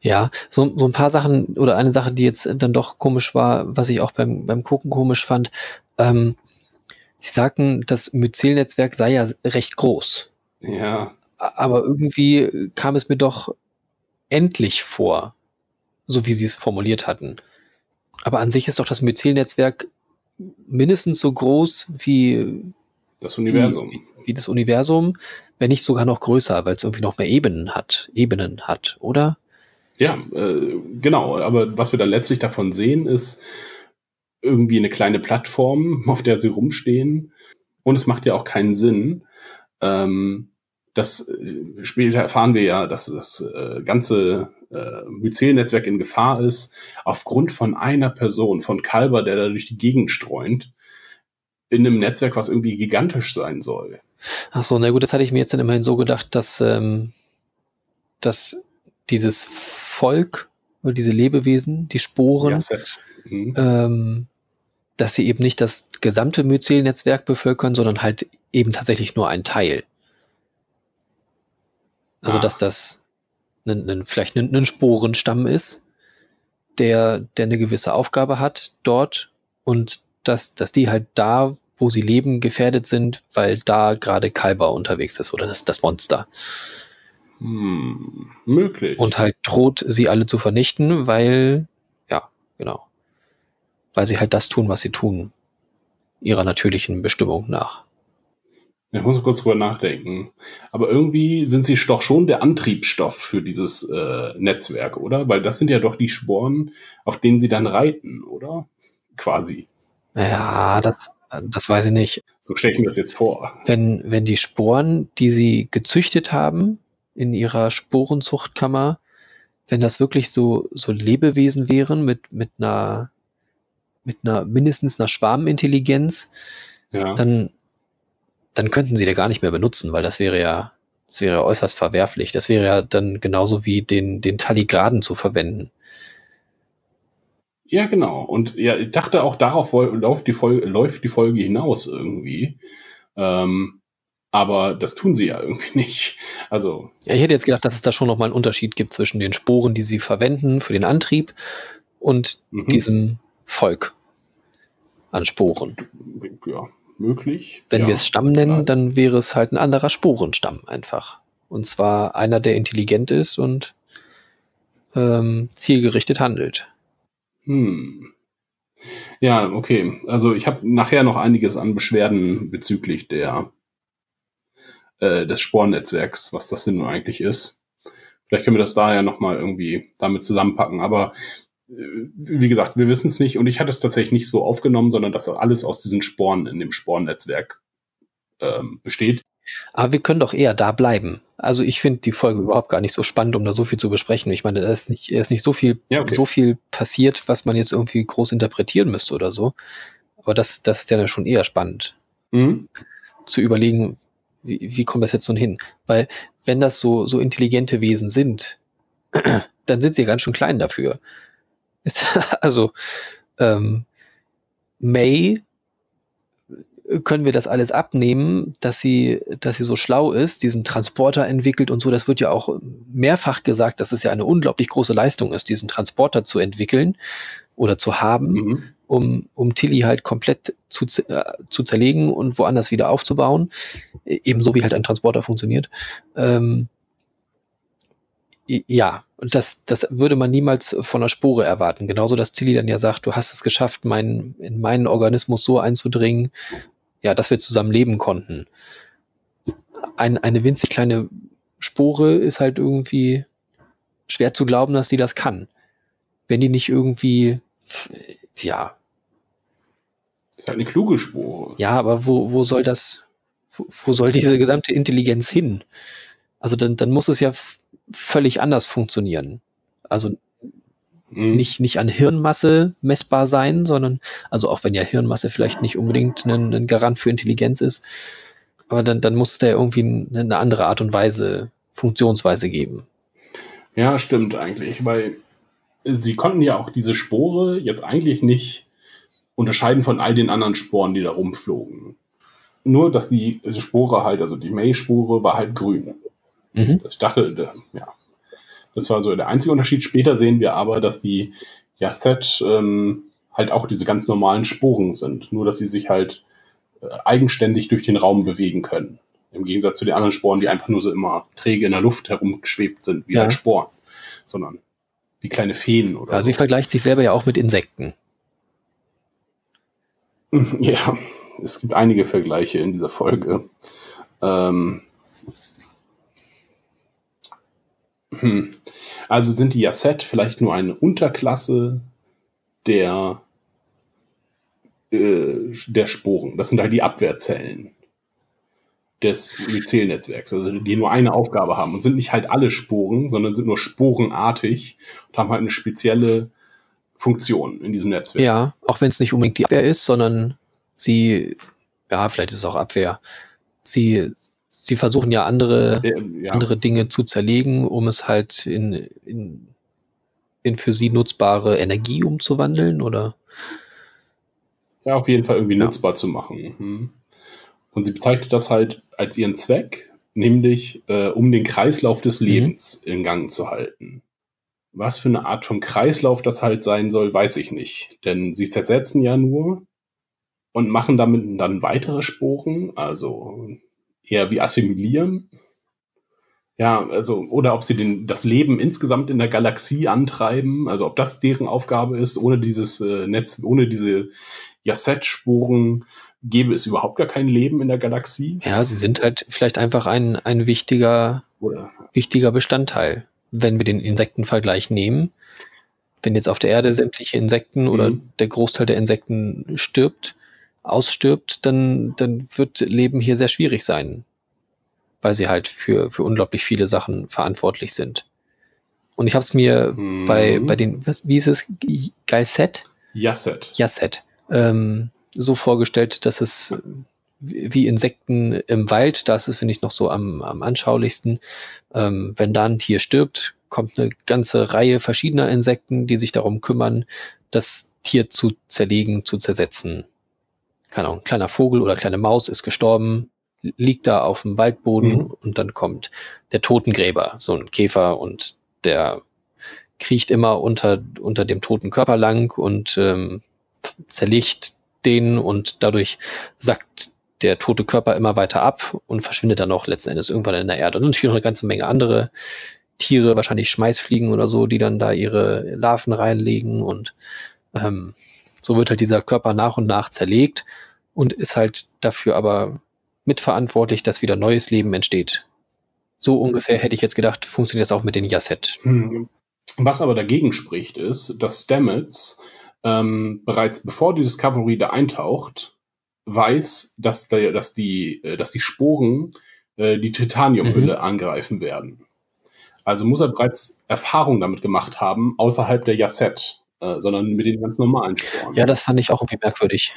Ja, so, so ein paar Sachen oder eine Sache, die jetzt dann doch komisch war, was ich auch beim, beim Gucken komisch fand. Ähm, Sie sagten, das Myzel-Netzwerk sei ja recht groß. Ja. Aber irgendwie kam es mir doch endlich vor, so wie Sie es formuliert hatten. Aber an sich ist doch das Myzel-Netzwerk mindestens so groß wie das Universum. Wie, wie, das Universum, wenn nicht sogar noch größer, weil es irgendwie noch mehr Ebenen hat, Ebenen hat, oder? Ja, äh, genau. Aber was wir dann letztlich davon sehen, ist irgendwie eine kleine Plattform, auf der sie rumstehen. Und es macht ja auch keinen Sinn. Ähm, das äh, später erfahren wir ja, dass das äh, ganze äh, Myzel-Netzwerk in Gefahr ist, aufgrund von einer Person, von Kalber, der da durch die Gegend streunt, in einem Netzwerk, was irgendwie gigantisch sein soll. Ach so, na gut, das hatte ich mir jetzt dann immerhin so gedacht, dass, ähm, dass dieses Volk oder diese Lebewesen, die Sporen, ja, mhm. ähm, dass sie eben nicht das gesamte Myzel-Netzwerk bevölkern, sondern halt eben tatsächlich nur ein Teil. Also, ah. dass das ein, ein, vielleicht ein, ein Sporenstamm ist, der, der eine gewisse Aufgabe hat dort und dass, dass die halt da, wo sie leben, gefährdet sind, weil da gerade Kalber unterwegs ist oder das, das Monster. Hm, möglich. Und halt droht, sie alle zu vernichten, weil, ja, genau. Weil sie halt das tun, was sie tun. Ihrer natürlichen Bestimmung nach. Ich muss kurz drüber nachdenken. Aber irgendwie sind sie doch schon der Antriebsstoff für dieses äh, Netzwerk, oder? Weil das sind ja doch die Sporen, auf denen sie dann reiten, oder? Quasi. Ja, das, das weiß ich nicht. So stelle ich mir das jetzt vor. Wenn, wenn die Sporen, die sie gezüchtet haben, in ihrer Sporenzuchtkammer, wenn das wirklich so, so Lebewesen wären mit, mit einer, mit einer, mindestens einer Schwarmintelligenz, ja. dann, dann könnten sie da gar nicht mehr benutzen, weil das wäre ja, das wäre äußerst verwerflich. Das wäre ja dann genauso wie den, den Talligraden zu verwenden. Ja, genau. Und ja, ich dachte auch darauf läuft die Folge, läuft die Folge hinaus irgendwie. Ähm, aber das tun sie ja irgendwie nicht. Also. Ja, ich hätte jetzt gedacht, dass es da schon nochmal einen Unterschied gibt zwischen den Sporen, die sie verwenden für den Antrieb und mhm. diesem Volk an Sporen. Ja, möglich. Wenn ja, wir es Stamm nennen, dann wäre es halt ein anderer Sporenstamm einfach. Und zwar einer, der intelligent ist und ähm, zielgerichtet handelt. Hm. Ja, okay. Also ich habe nachher noch einiges an Beschwerden bezüglich der äh, des Spornetzwerks, was das denn nun eigentlich ist. Vielleicht können wir das da ja nochmal irgendwie damit zusammenpacken. Aber wie gesagt, wir wissen es nicht und ich hatte es tatsächlich nicht so aufgenommen, sondern dass alles aus diesen Sporen in dem Spornetzwerk ähm, besteht. Aber wir können doch eher da bleiben. Also ich finde die Folge überhaupt gar nicht so spannend, um da so viel zu besprechen. Ich meine, da ist nicht, ist nicht so viel, ja, okay. so viel passiert, was man jetzt irgendwie groß interpretieren müsste oder so. Aber das, das ist ja schon eher spannend. Mhm. Zu überlegen, wie, wie kommt das jetzt nun hin? Weil wenn das so, so intelligente Wesen sind, dann sind sie ganz schön klein dafür. also ähm, May können wir das alles abnehmen, dass sie, dass sie so schlau ist, diesen Transporter entwickelt und so. Das wird ja auch mehrfach gesagt, dass es ja eine unglaublich große Leistung ist, diesen Transporter zu entwickeln oder zu haben, mhm. um, um Tilly halt komplett zu, äh, zu zerlegen und woanders wieder aufzubauen. E-, ebenso wie halt ein Transporter funktioniert. Ähm, Ja, und das, das würde man niemals von einer Spore erwarten. Genauso, dass Tilly dann ja sagt, du hast es geschafft, mein, in meinen Organismus so einzudringen, ja, dass wir zusammen leben konnten. Ein, eine winzig kleine Spore ist halt irgendwie schwer zu glauben, dass sie das kann. Wenn die nicht irgendwie, ja. Das ist halt eine kluge Spore. Ja, aber wo, wo soll das, wo, wo soll diese gesamte Intelligenz hin? Also dann, dann muss es ja völlig anders funktionieren. Also mhm. nicht, nicht an Hirnmasse messbar sein, sondern, also auch wenn ja Hirnmasse vielleicht nicht unbedingt ein, ein Garant für Intelligenz ist, aber dann, dann muss es da irgendwie eine andere Art und Weise, Funktionsweise geben. Ja, stimmt eigentlich, weil sie konnten ja auch diese Spore jetzt eigentlich nicht unterscheiden von all den anderen Sporen, die da rumflogen. Nur, dass die Spore halt, also die May-Spore war halt grün. Mhm. Ich dachte, ja, das war so der einzige Unterschied. Später sehen wir aber, dass die Yasset ähm, halt auch diese ganz normalen Sporen sind. Nur, dass sie sich halt äh, eigenständig durch den Raum bewegen können. Im Gegensatz zu den anderen Sporen, die einfach nur so immer träge in der Luft herumgeschwebt sind, wie ja. halt Sporen. Sondern wie kleine Feen oder. Also so. sie vergleicht sich selber ja auch mit Insekten. Ja, es gibt einige Vergleiche in dieser Folge. Ähm, hm. Also sind die Yasset vielleicht nur eine Unterklasse der, äh, der Sporen. Das sind halt die Abwehrzellen des Myzelnetzwerks, also die nur eine Aufgabe haben und sind nicht halt alle Sporen, sondern sind nur sporenartig und haben halt eine spezielle Funktion in diesem Netzwerk. Ja, auch wenn es nicht unbedingt die Abwehr ist, sondern sie, ja, vielleicht ist es auch Abwehr. Sie sie versuchen ja andere, ja. andere Dinge zu zerlegen, um es halt in, in, in für sie nutzbare Energie umzuwandeln, oder? Ja, auf jeden Fall irgendwie ja. nutzbar zu machen. Mhm. Und sie bezeichnet das halt als ihren Zweck, nämlich äh, um den Kreislauf des mhm. Lebens mhm. in Gang zu halten. Was für eine Art von Kreislauf das halt sein soll, weiß ich nicht. Denn sie zersetzen ja nur und machen damit dann weitere Sporen. Also eher wie assimilieren. Ja, also, oder ob sie den, das Leben insgesamt in der Galaxie antreiben, also ob das deren Aufgabe ist, ohne dieses äh, Netz, ohne diese Yasset-Spuren gäbe es überhaupt gar kein Leben in der Galaxie. Ja, sie sind halt vielleicht einfach ein, ein wichtiger, oder? wichtiger Bestandteil, wenn wir den Insektenvergleich nehmen. Wenn jetzt auf der Erde sämtliche Insekten mhm. oder der Großteil der Insekten stirbt, ausstirbt, dann, dann wird Leben hier sehr schwierig sein, weil sie halt für, für unglaublich viele Sachen verantwortlich sind. Und ich habe es mir mhm. bei, bei den, was, wie ist es, Geisset? Yasset. Yasset. Ähm, so vorgestellt, dass es wie Insekten im Wald, das ist, finde ich, noch so am, am anschaulichsten. Ähm, wenn da ein Tier stirbt, kommt eine ganze Reihe verschiedener Insekten, die sich darum kümmern, das Tier zu zerlegen, zu zersetzen, keine Ahnung, kleiner Vogel oder kleine Maus ist gestorben, liegt da auf dem Waldboden mhm. und dann kommt der Totengräber, so ein Käfer und der kriecht immer unter, unter dem toten Körper lang und ähm, zerlegt den und dadurch sackt der tote Körper immer weiter ab und verschwindet dann auch letzten Endes irgendwann in der Erde. Und natürlich noch eine ganze Menge andere Tiere, wahrscheinlich Schmeißfliegen oder so, die dann da ihre Larven reinlegen und ähm, so wird halt dieser Körper nach und nach zerlegt und ist halt dafür aber mitverantwortlich, dass wieder neues Leben entsteht. So ungefähr hätte ich jetzt gedacht, funktioniert das auch mit den Yasset. Hm. Was aber dagegen spricht, ist, dass Stamets ähm, bereits bevor die Discovery da eintaucht, weiß, dass, der, dass, die, äh, dass die Sporen äh, die Titaniumhülle mhm. angreifen werden. Also muss er bereits Erfahrung damit gemacht haben, außerhalb der Yasset. Äh, sondern mit den ganz normalen Sporen. Ja, das fand ich auch irgendwie merkwürdig.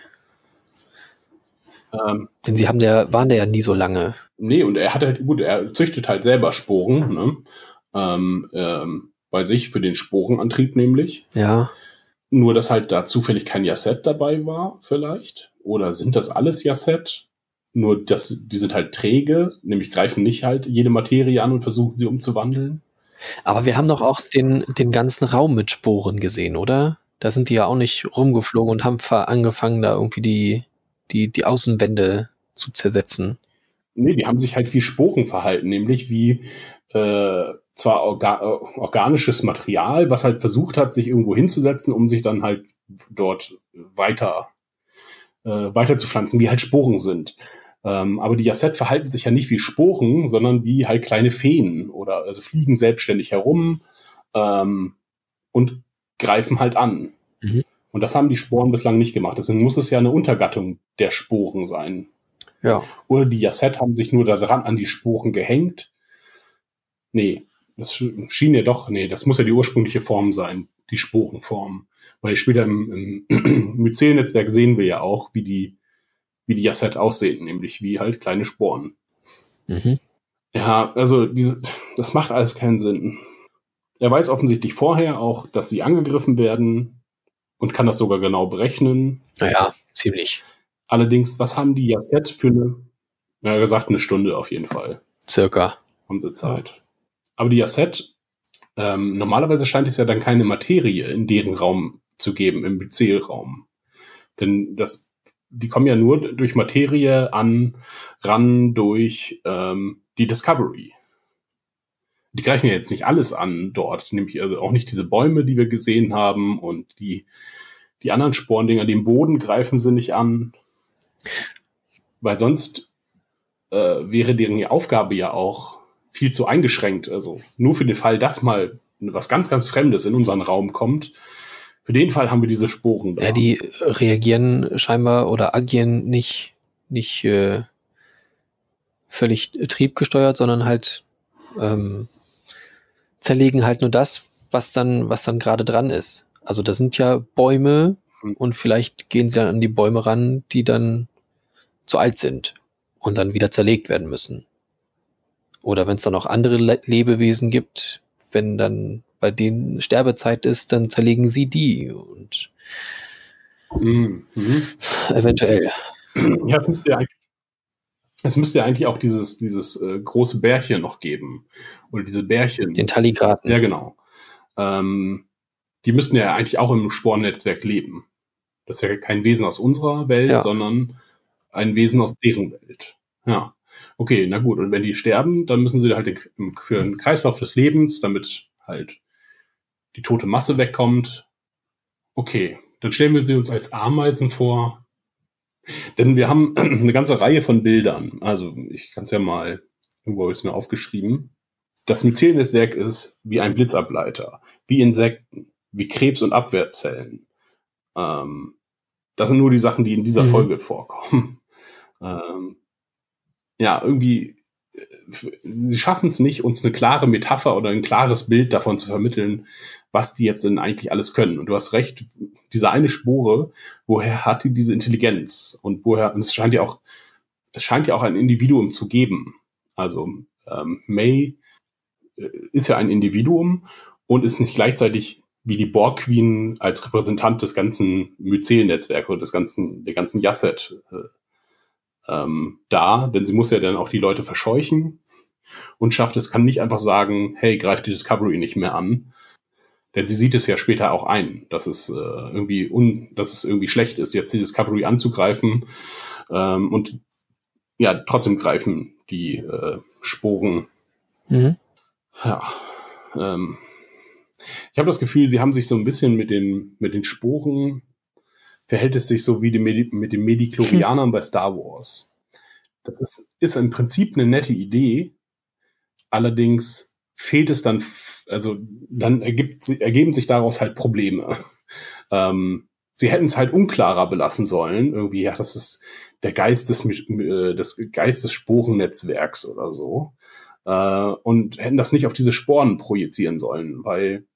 Ähm, Denn sie haben der, waren der ja nie so lange. Nee, und er hat halt, gut, er züchtet halt selber Sporen, ne? Ähm, ähm, bei sich für den Sporenantrieb nämlich. Ja. Nur, dass halt da zufällig kein Yasset dabei war, vielleicht. Oder sind das alles Yasset? Nur, dass die sind halt träge, nämlich greifen nicht halt jede Materie an und versuchen sie umzuwandeln. Aber wir haben doch auch den, den ganzen Raum mit Sporen gesehen, oder? Da sind die ja auch nicht rumgeflogen und haben angefangen, da irgendwie die, die, die Außenwände zu zersetzen. Nee, die haben sich halt wie Sporen verhalten, nämlich wie, äh, zwar orga äh, organisches Material, was halt versucht hat, sich irgendwo hinzusetzen, um sich dann halt dort weiter, äh, weiter zu pflanzen, wie halt Sporen sind. Ähm, aber die Jasset verhalten sich ja nicht wie Sporen, sondern wie halt kleine Feen oder also fliegen selbstständig herum ähm, und greifen halt an. Mhm. Und das haben die Sporen bislang nicht gemacht. Deswegen muss es ja eine Untergattung der Sporen sein. Ja. Oder die Jasset haben sich nur daran an die Sporen gehängt. Nee, das schien ja doch, nee, das muss ja die ursprüngliche Form sein, die Sporenform. Weil später im, im Myzel-Netzwerk sehen wir ja auch, wie die, wie die Jasset aussehen, nämlich wie halt kleine Sporen. Mhm. Ja, also diese, das macht alles keinen Sinn. Er weiß offensichtlich vorher auch, dass sie angegriffen werden und kann das sogar genau berechnen. Naja, ziemlich. Allerdings, was haben die Jasset für eine, ja gesagt, eine Stunde auf jeden Fall. Circa. Haben sie Zeit. Aber die Asset, ähm, normalerweise scheint es ja dann keine Materie in deren Raum zu geben, im Myzelraum. Denn das, die kommen ja nur durch Materie an, ran durch ähm, die Discovery. Die greifen ja jetzt nicht alles an dort, nämlich also auch nicht diese Bäume, die wir gesehen haben und die, die anderen Sporendinger, den Boden greifen sie nicht an. Weil sonst äh, wäre deren Aufgabe ja auch viel zu eingeschränkt. Also nur für den Fall, dass mal was ganz, ganz Fremdes in unseren Raum kommt, für den Fall haben wir diese Sporen da. Ja, die reagieren scheinbar oder agieren nicht, nicht äh, völlig triebgesteuert, sondern halt ähm, zerlegen halt nur das, was dann, was dann gerade dran ist. Also das sind ja Bäume hm. und vielleicht gehen sie dann an die Bäume ran, die dann zu alt sind und dann wieder zerlegt werden müssen. Oder wenn es dann noch andere Le Lebewesen gibt, wenn dann bei denen Sterbezeit ist, dann zerlegen sie die und mhm. eventuell. Ja, es müsste ja eigentlich, es müsste ja eigentlich auch dieses, dieses äh, große Bärchen noch geben. Oder diese Bärchen. Den Talligraten. Ja, genau. Ähm, die müssten ja eigentlich auch im Spornnetzwerk leben. Das ist ja kein Wesen aus unserer Welt, ja. sondern ein Wesen aus deren Welt. Ja. Okay, na gut. Und wenn die sterben, dann müssen sie halt für den Kreislauf des Lebens, damit halt die tote Masse wegkommt. Okay, dann stellen wir sie uns als Ameisen vor. Denn wir haben eine ganze Reihe von Bildern. Also ich kann es ja mal, irgendwo habe ich es mir aufgeschrieben. Das Myzelnetzwerk ist wie ein Blitzableiter, wie Insekten, wie Krebs- und Abwehrzellen. Ähm, das sind nur die Sachen, die in dieser mhm. Folge vorkommen. Ähm, ja, irgendwie, sie schaffen es nicht, uns eine klare Metapher oder ein klares Bild davon zu vermitteln, was die jetzt denn eigentlich alles können. Und du hast recht, diese eine Spore, woher hat die diese Intelligenz? Und woher, und es scheint ja auch, es scheint ja auch ein Individuum zu geben. Also ähm, May äh, ist ja ein Individuum und ist nicht gleichzeitig wie die Borg Queen als Repräsentant des ganzen Myzel-Netzwerks und des ganzen, der ganzen Yasset äh, ähm, da, denn sie muss ja dann auch die Leute verscheuchen und schafft es, kann nicht einfach sagen, hey, greift die Discovery nicht mehr an. Denn sie sieht es ja später auch ein, dass es äh, irgendwie un, dass es irgendwie schlecht ist, jetzt die Discovery anzugreifen. Ähm, und ja, trotzdem greifen die äh, Sporen. Mhm. Ja. Ähm, ich habe das Gefühl, sie haben sich so ein bisschen mit den, mit den Sporen verhält es sich so wie Medi mit den Mediklorianern hm. bei Star Wars. Das ist, ist im Prinzip eine nette Idee. Allerdings fehlt es dann, also dann ergibt, ergeben sich daraus halt Probleme. Ähm, sie hätten es halt unklarer belassen sollen. Irgendwie, ja, das ist der Geist des, äh, des Geist des Sporennetzwerks oder so. Äh, und hätten das nicht auf diese Sporen projizieren sollen, weil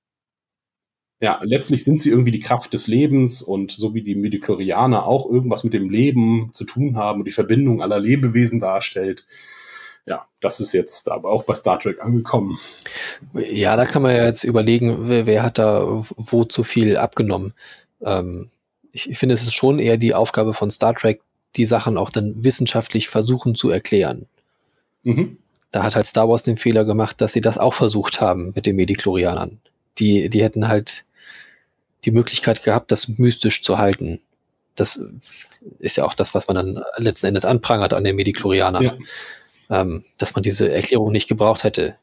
ja, letztlich sind sie irgendwie die Kraft des Lebens und so wie die Mediklorianer auch irgendwas mit dem Leben zu tun haben und die Verbindung aller Lebewesen darstellt. Ja, das ist jetzt aber auch bei Star Trek angekommen. Ja, da kann man ja jetzt überlegen, wer, wer hat da wo zu viel abgenommen. Ähm, ich, ich finde, es ist schon eher die Aufgabe von Star Trek, die Sachen auch dann wissenschaftlich versuchen zu erklären. Mhm. Da hat halt Star Wars den Fehler gemacht, dass sie das auch versucht haben mit den Mediklorianern. Die, die hätten halt die Möglichkeit gehabt, das mystisch zu halten. Das ist ja auch das, was man dann letzten Endes anprangert an den Mediklorianern. Ja. Ähm, dass man diese Erklärung nicht gebraucht hätte.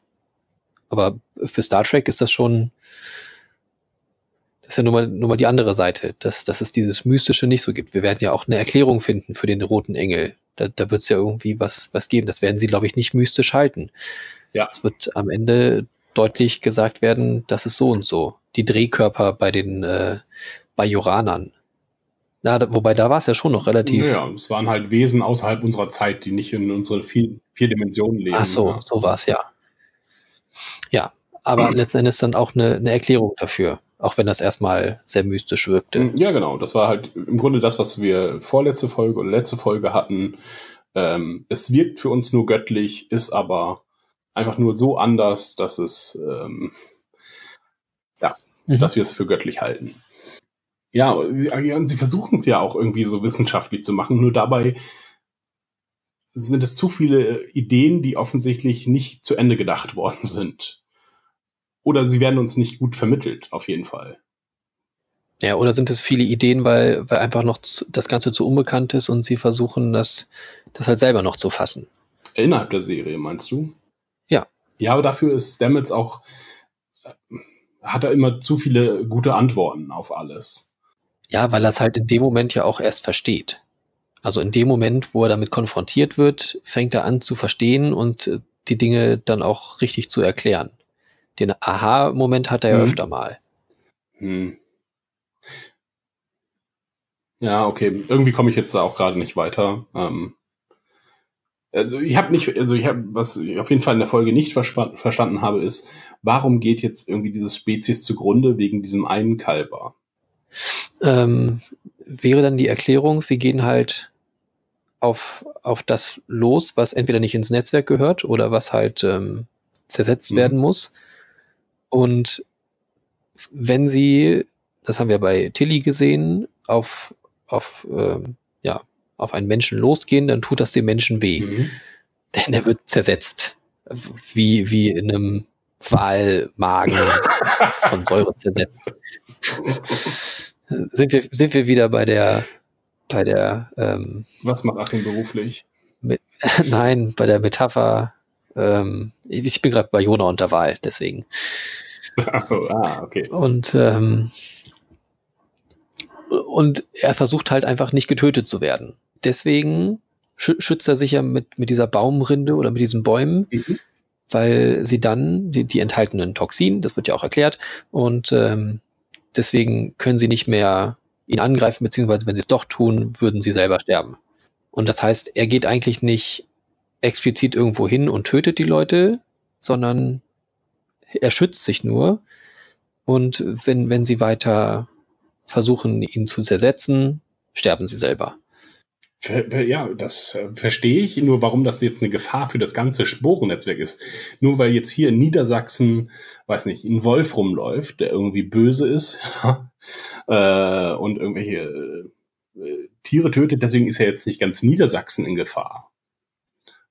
Aber für Star Trek ist das schon, das ist ja nur mal, nur mal die andere Seite, dass, dass es dieses Mystische nicht so gibt. Wir werden ja auch eine Erklärung finden für den roten Engel. Da, da wird es ja irgendwie was, was geben. Das werden sie, glaube ich, nicht mystisch halten. Ja. Es wird am Ende deutlich gesagt werden, das ist so und so. Die Drehkörper bei den äh, Bajoranern. Na, da, wobei da war es ja schon noch relativ. Ja, es waren halt Wesen außerhalb unserer Zeit, die nicht in unsere vier, vier Dimensionen leben. Ach so, ja. so war es ja. Ja, aber letzten Endes dann auch eine, eine Erklärung dafür, auch wenn das erstmal sehr mystisch wirkte. Mm, ja, genau. Das war halt im Grunde das, was wir vorletzte Folge oder letzte Folge hatten. Ähm, es wirkt für uns nur göttlich, ist aber einfach nur so anders, dass es ähm, mhm. dass wir es für göttlich halten. Ja, und sie versuchen es ja auch irgendwie so wissenschaftlich zu machen, nur dabei sind es zu viele Ideen, die offensichtlich nicht zu Ende gedacht worden sind. Oder sie werden uns nicht gut vermittelt, auf jeden Fall. Ja, oder sind es viele Ideen, weil, weil einfach noch das Ganze zu unbekannt ist und sie versuchen, das, das halt selber noch zu fassen? Innerhalb der Serie, meinst du? Ja. Ja, aber dafür ist Stamets auch, hat er immer zu viele gute Antworten auf alles. Ja, weil er es halt in dem Moment ja auch erst versteht. Also in dem Moment, wo er damit konfrontiert wird, fängt er an zu verstehen und äh, die Dinge dann auch richtig zu erklären. Den Aha-Moment hat er ja mhm. öfter mal. Hm. Ja, okay. Irgendwie komme ich jetzt da auch gerade nicht weiter. Ähm, also ich habe nicht, also ich habe, was ich auf jeden Fall in der Folge nicht verstanden habe, ist, warum geht jetzt irgendwie dieses Spezies zugrunde wegen diesem einen Kalber? Ähm, wäre dann die Erklärung, sie gehen halt auf, auf das los, was entweder nicht ins Netzwerk gehört oder was halt ähm, zersetzt mhm. werden muss. Und wenn sie, das haben wir bei Tilly gesehen, auf, auf, ähm, auf einen Menschen losgehen, dann tut das dem Menschen weh. Mhm. Denn er wird zersetzt. Wie, wie in einem Walmagen von Säure zersetzt. sind, wir, sind wir wieder bei der, bei der. Ähm, Was macht Achim beruflich? Mit, nein, bei der Metapher. Ähm, ich bin gerade bei Jona unter Wahl, deswegen. Ach so, ah, okay. Und, ähm, und er versucht halt einfach nicht getötet zu werden. Deswegen schützt er sich ja mit, mit dieser Baumrinde oder mit diesen Bäumen, mhm. weil sie dann, die, die enthaltenen Toxin, das wird ja auch erklärt, und ähm, deswegen können sie nicht mehr ihn angreifen, beziehungsweise wenn sie es doch tun, würden sie selber sterben. Und das heißt, er geht eigentlich nicht explizit irgendwo hin und tötet die Leute, sondern er schützt sich nur. Und wenn, wenn sie weiter versuchen, ihn zu zersetzen, sterben sie selber. Ja, das äh, verstehe ich. Nur warum das jetzt eine Gefahr für das ganze Sporennetzwerk ist. Nur weil jetzt hier in Niedersachsen, weiß nicht, ein Wolf rumläuft, der irgendwie böse ist äh, und irgendwelche äh, Tiere tötet, deswegen ist ja jetzt nicht ganz Niedersachsen in Gefahr.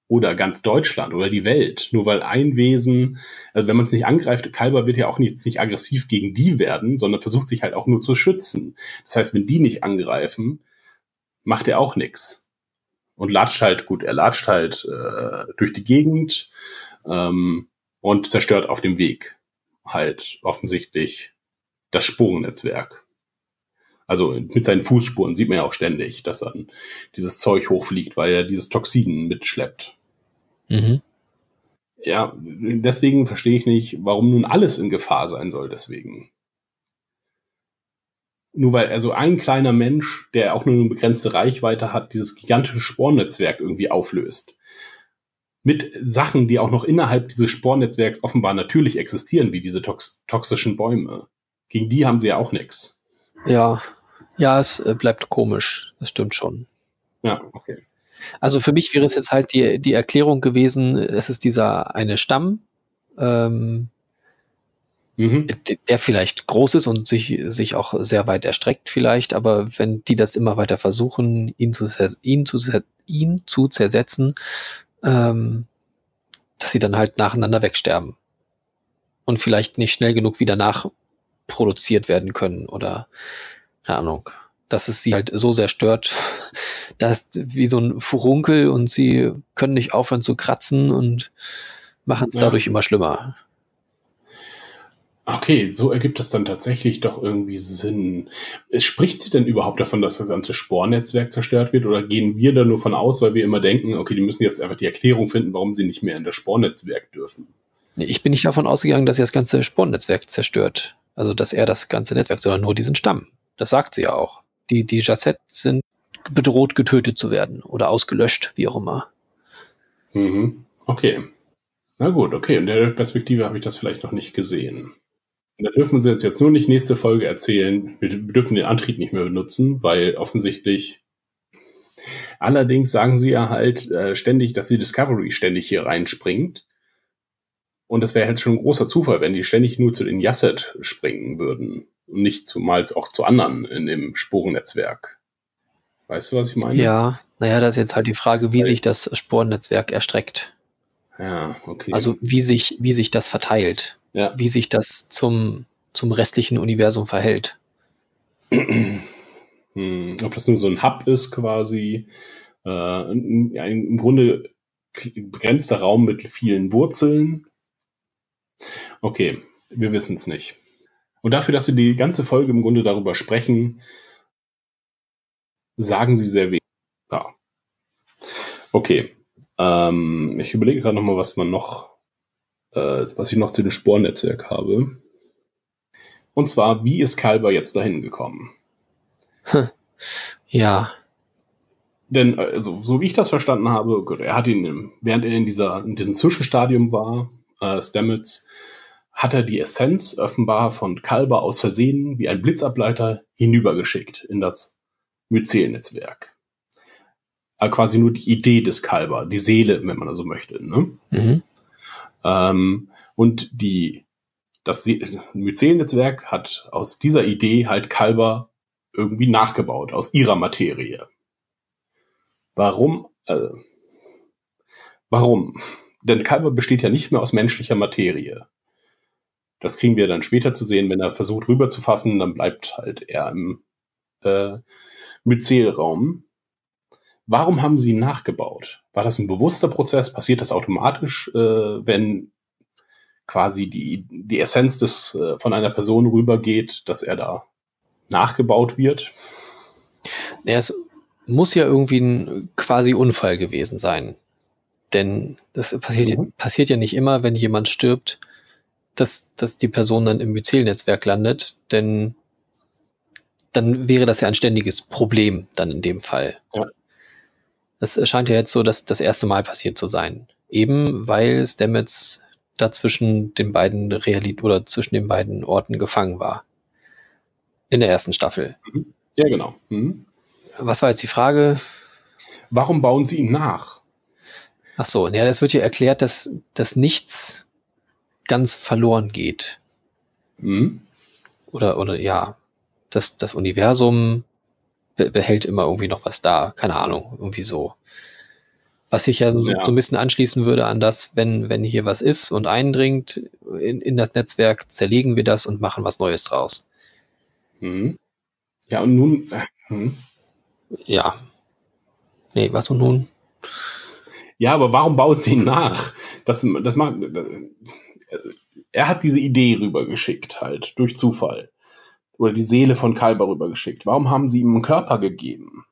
Oder ganz Deutschland oder die Welt. Nur weil ein Wesen, also wenn man es nicht angreift, Kalber wird ja auch nicht, nicht aggressiv gegen die werden, sondern versucht sich halt auch nur zu schützen. Das heißt, wenn die nicht angreifen, macht er auch nix Und latscht halt, gut, er latscht halt äh, durch die Gegend ähm, und zerstört auf dem Weg halt offensichtlich das Spurennetzwerk. Also mit seinen Fußspuren sieht man ja auch ständig, dass dann dieses Zeug hochfliegt, weil er dieses Toxin mitschleppt. Mhm. Ja, deswegen verstehe ich nicht, warum nun alles in Gefahr sein soll deswegen nur weil also ein kleiner Mensch, der auch nur eine begrenzte Reichweite hat, dieses gigantische Spornnetzwerk irgendwie auflöst. Mit Sachen, die auch noch innerhalb dieses Spornnetzwerks offenbar natürlich existieren, wie diese tox toxischen Bäume. Gegen die haben sie ja auch nichts. Ja, ja, es äh, bleibt komisch. Das stimmt schon. Ja, okay. Also für mich wäre es jetzt halt die, die Erklärung gewesen, es ist dieser eine Stamm, ähm, mhm. der vielleicht groß ist und sich, sich auch sehr weit erstreckt vielleicht, aber wenn die das immer weiter versuchen, ihn zu, ihn zu, ihn zu zersetzen, ähm, dass sie dann halt nacheinander wegsterben und vielleicht nicht schnell genug wieder nachproduziert werden können oder keine Ahnung, dass es sie halt so sehr stört, dass wie so ein Furunkel und sie können nicht aufhören zu kratzen und machen es ja. dadurch immer schlimmer. Okay, so ergibt es dann tatsächlich doch irgendwie Sinn. Spricht sie denn überhaupt davon, dass das ganze Spornetzwerk zerstört wird oder gehen wir da nur von aus, weil wir immer denken, okay, die müssen jetzt einfach die Erklärung finden, warum sie nicht mehr in das Spornetzwerk dürfen? Ich bin nicht davon ausgegangen, dass er das ganze Spornetzwerk zerstört. Also, dass er das ganze Netzwerk, sondern nur diesen Stamm. Das sagt sie ja auch. Die, die Jassette sind bedroht, getötet zu werden oder ausgelöscht, wie auch immer. Mhm. Okay. Na gut, okay. In der Perspektive habe ich das vielleicht noch nicht gesehen. Da dürfen Sie jetzt nur nicht nächste Folge erzählen. Wir dürfen den Antrieb nicht mehr benutzen, weil offensichtlich. Allerdings sagen Sie ja halt äh, ständig, dass die Discovery ständig hier reinspringt. Und das wäre halt schon ein großer Zufall, wenn die ständig nur zu den Yasset springen würden und nicht zumal auch zu anderen in dem Sporennetzwerk. Weißt du, was ich meine? Ja, naja, da ist jetzt halt die Frage, wie weil sich das Sporennetzwerk erstreckt. Ja, okay. Also wie sich, wie sich das verteilt ja. wie sich das zum, zum restlichen Universum verhält. Hm, ob das nur so ein Hub ist quasi, äh, ein, im Grunde begrenzter Raum mit vielen Wurzeln. Okay, wir wissen es nicht. Und dafür, dass Sie die ganze Folge im Grunde darüber sprechen, sagen Sie sehr wenig. Ja. Okay. Ähm, ich überlege gerade nochmal, was man noch was ich noch zu dem Spornetzwerk habe. Und zwar, wie ist Kalber jetzt dahin gekommen? Ja. Denn, also, so wie ich das verstanden habe, er hat ihn, während er in, dieser, in diesem Zwischenstadium war, äh, Stamets, hat er die Essenz offenbar von Kalber aus Versehen wie ein Blitzableiter hinübergeschickt in das Myzel-Netzwerk. Also quasi nur die Idee des Kalber, die Seele, wenn man so möchte. Ne? Mhm. Ähm, und die, das Myzel-Netzwerk hat aus dieser Idee halt Kalber irgendwie nachgebaut, aus ihrer Materie. Warum? Äh, warum? Denn Kalber besteht ja nicht mehr aus menschlicher Materie. Das kriegen wir dann später zu sehen, wenn er versucht rüberzufassen, dann bleibt halt er im äh, Myzel-Raum. Warum haben sie nachgebaut? War das ein bewusster Prozess? Passiert das automatisch, äh, wenn quasi die, die Essenz des, äh, von einer Person rübergeht, dass er da nachgebaut wird? Ja, es muss ja irgendwie ein quasi Unfall gewesen sein. Denn das passiert, mhm. passiert ja nicht immer, wenn jemand stirbt, dass, dass die Person dann im Myzel-Netzwerk landet, denn dann wäre das ja ein ständiges Problem dann in dem Fall. Ja. Das scheint ja jetzt so dass das erste Mal passiert zu sein. Eben weil Stamets dazwischen den beiden Realität oder zwischen den beiden Orten gefangen war. In der ersten Staffel. Mhm. Ja, genau. Mhm. Was war jetzt die Frage? Warum bauen sie ihn nach? Ach so, ja, das wird ja erklärt, dass, dass nichts ganz verloren geht. Mhm. Oder, oder ja, dass das Universum behält immer irgendwie noch was da. Keine Ahnung, irgendwie so. Was sich ja so, ja so, ein bisschen anschließen würde an das, wenn, wenn hier was ist und eindringt in, in das Netzwerk, zerlegen wir das und machen was Neues draus. Hm. Ja, und nun. Äh, hm. Ja. Nee, was und nun? Ja, aber warum baut sie ihn nach? Das, das macht, er hat diese Idee rübergeschickt, halt, durch Zufall oder die Seele von Kalber rübergeschickt? Warum haben sie ihm einen Körper gegeben?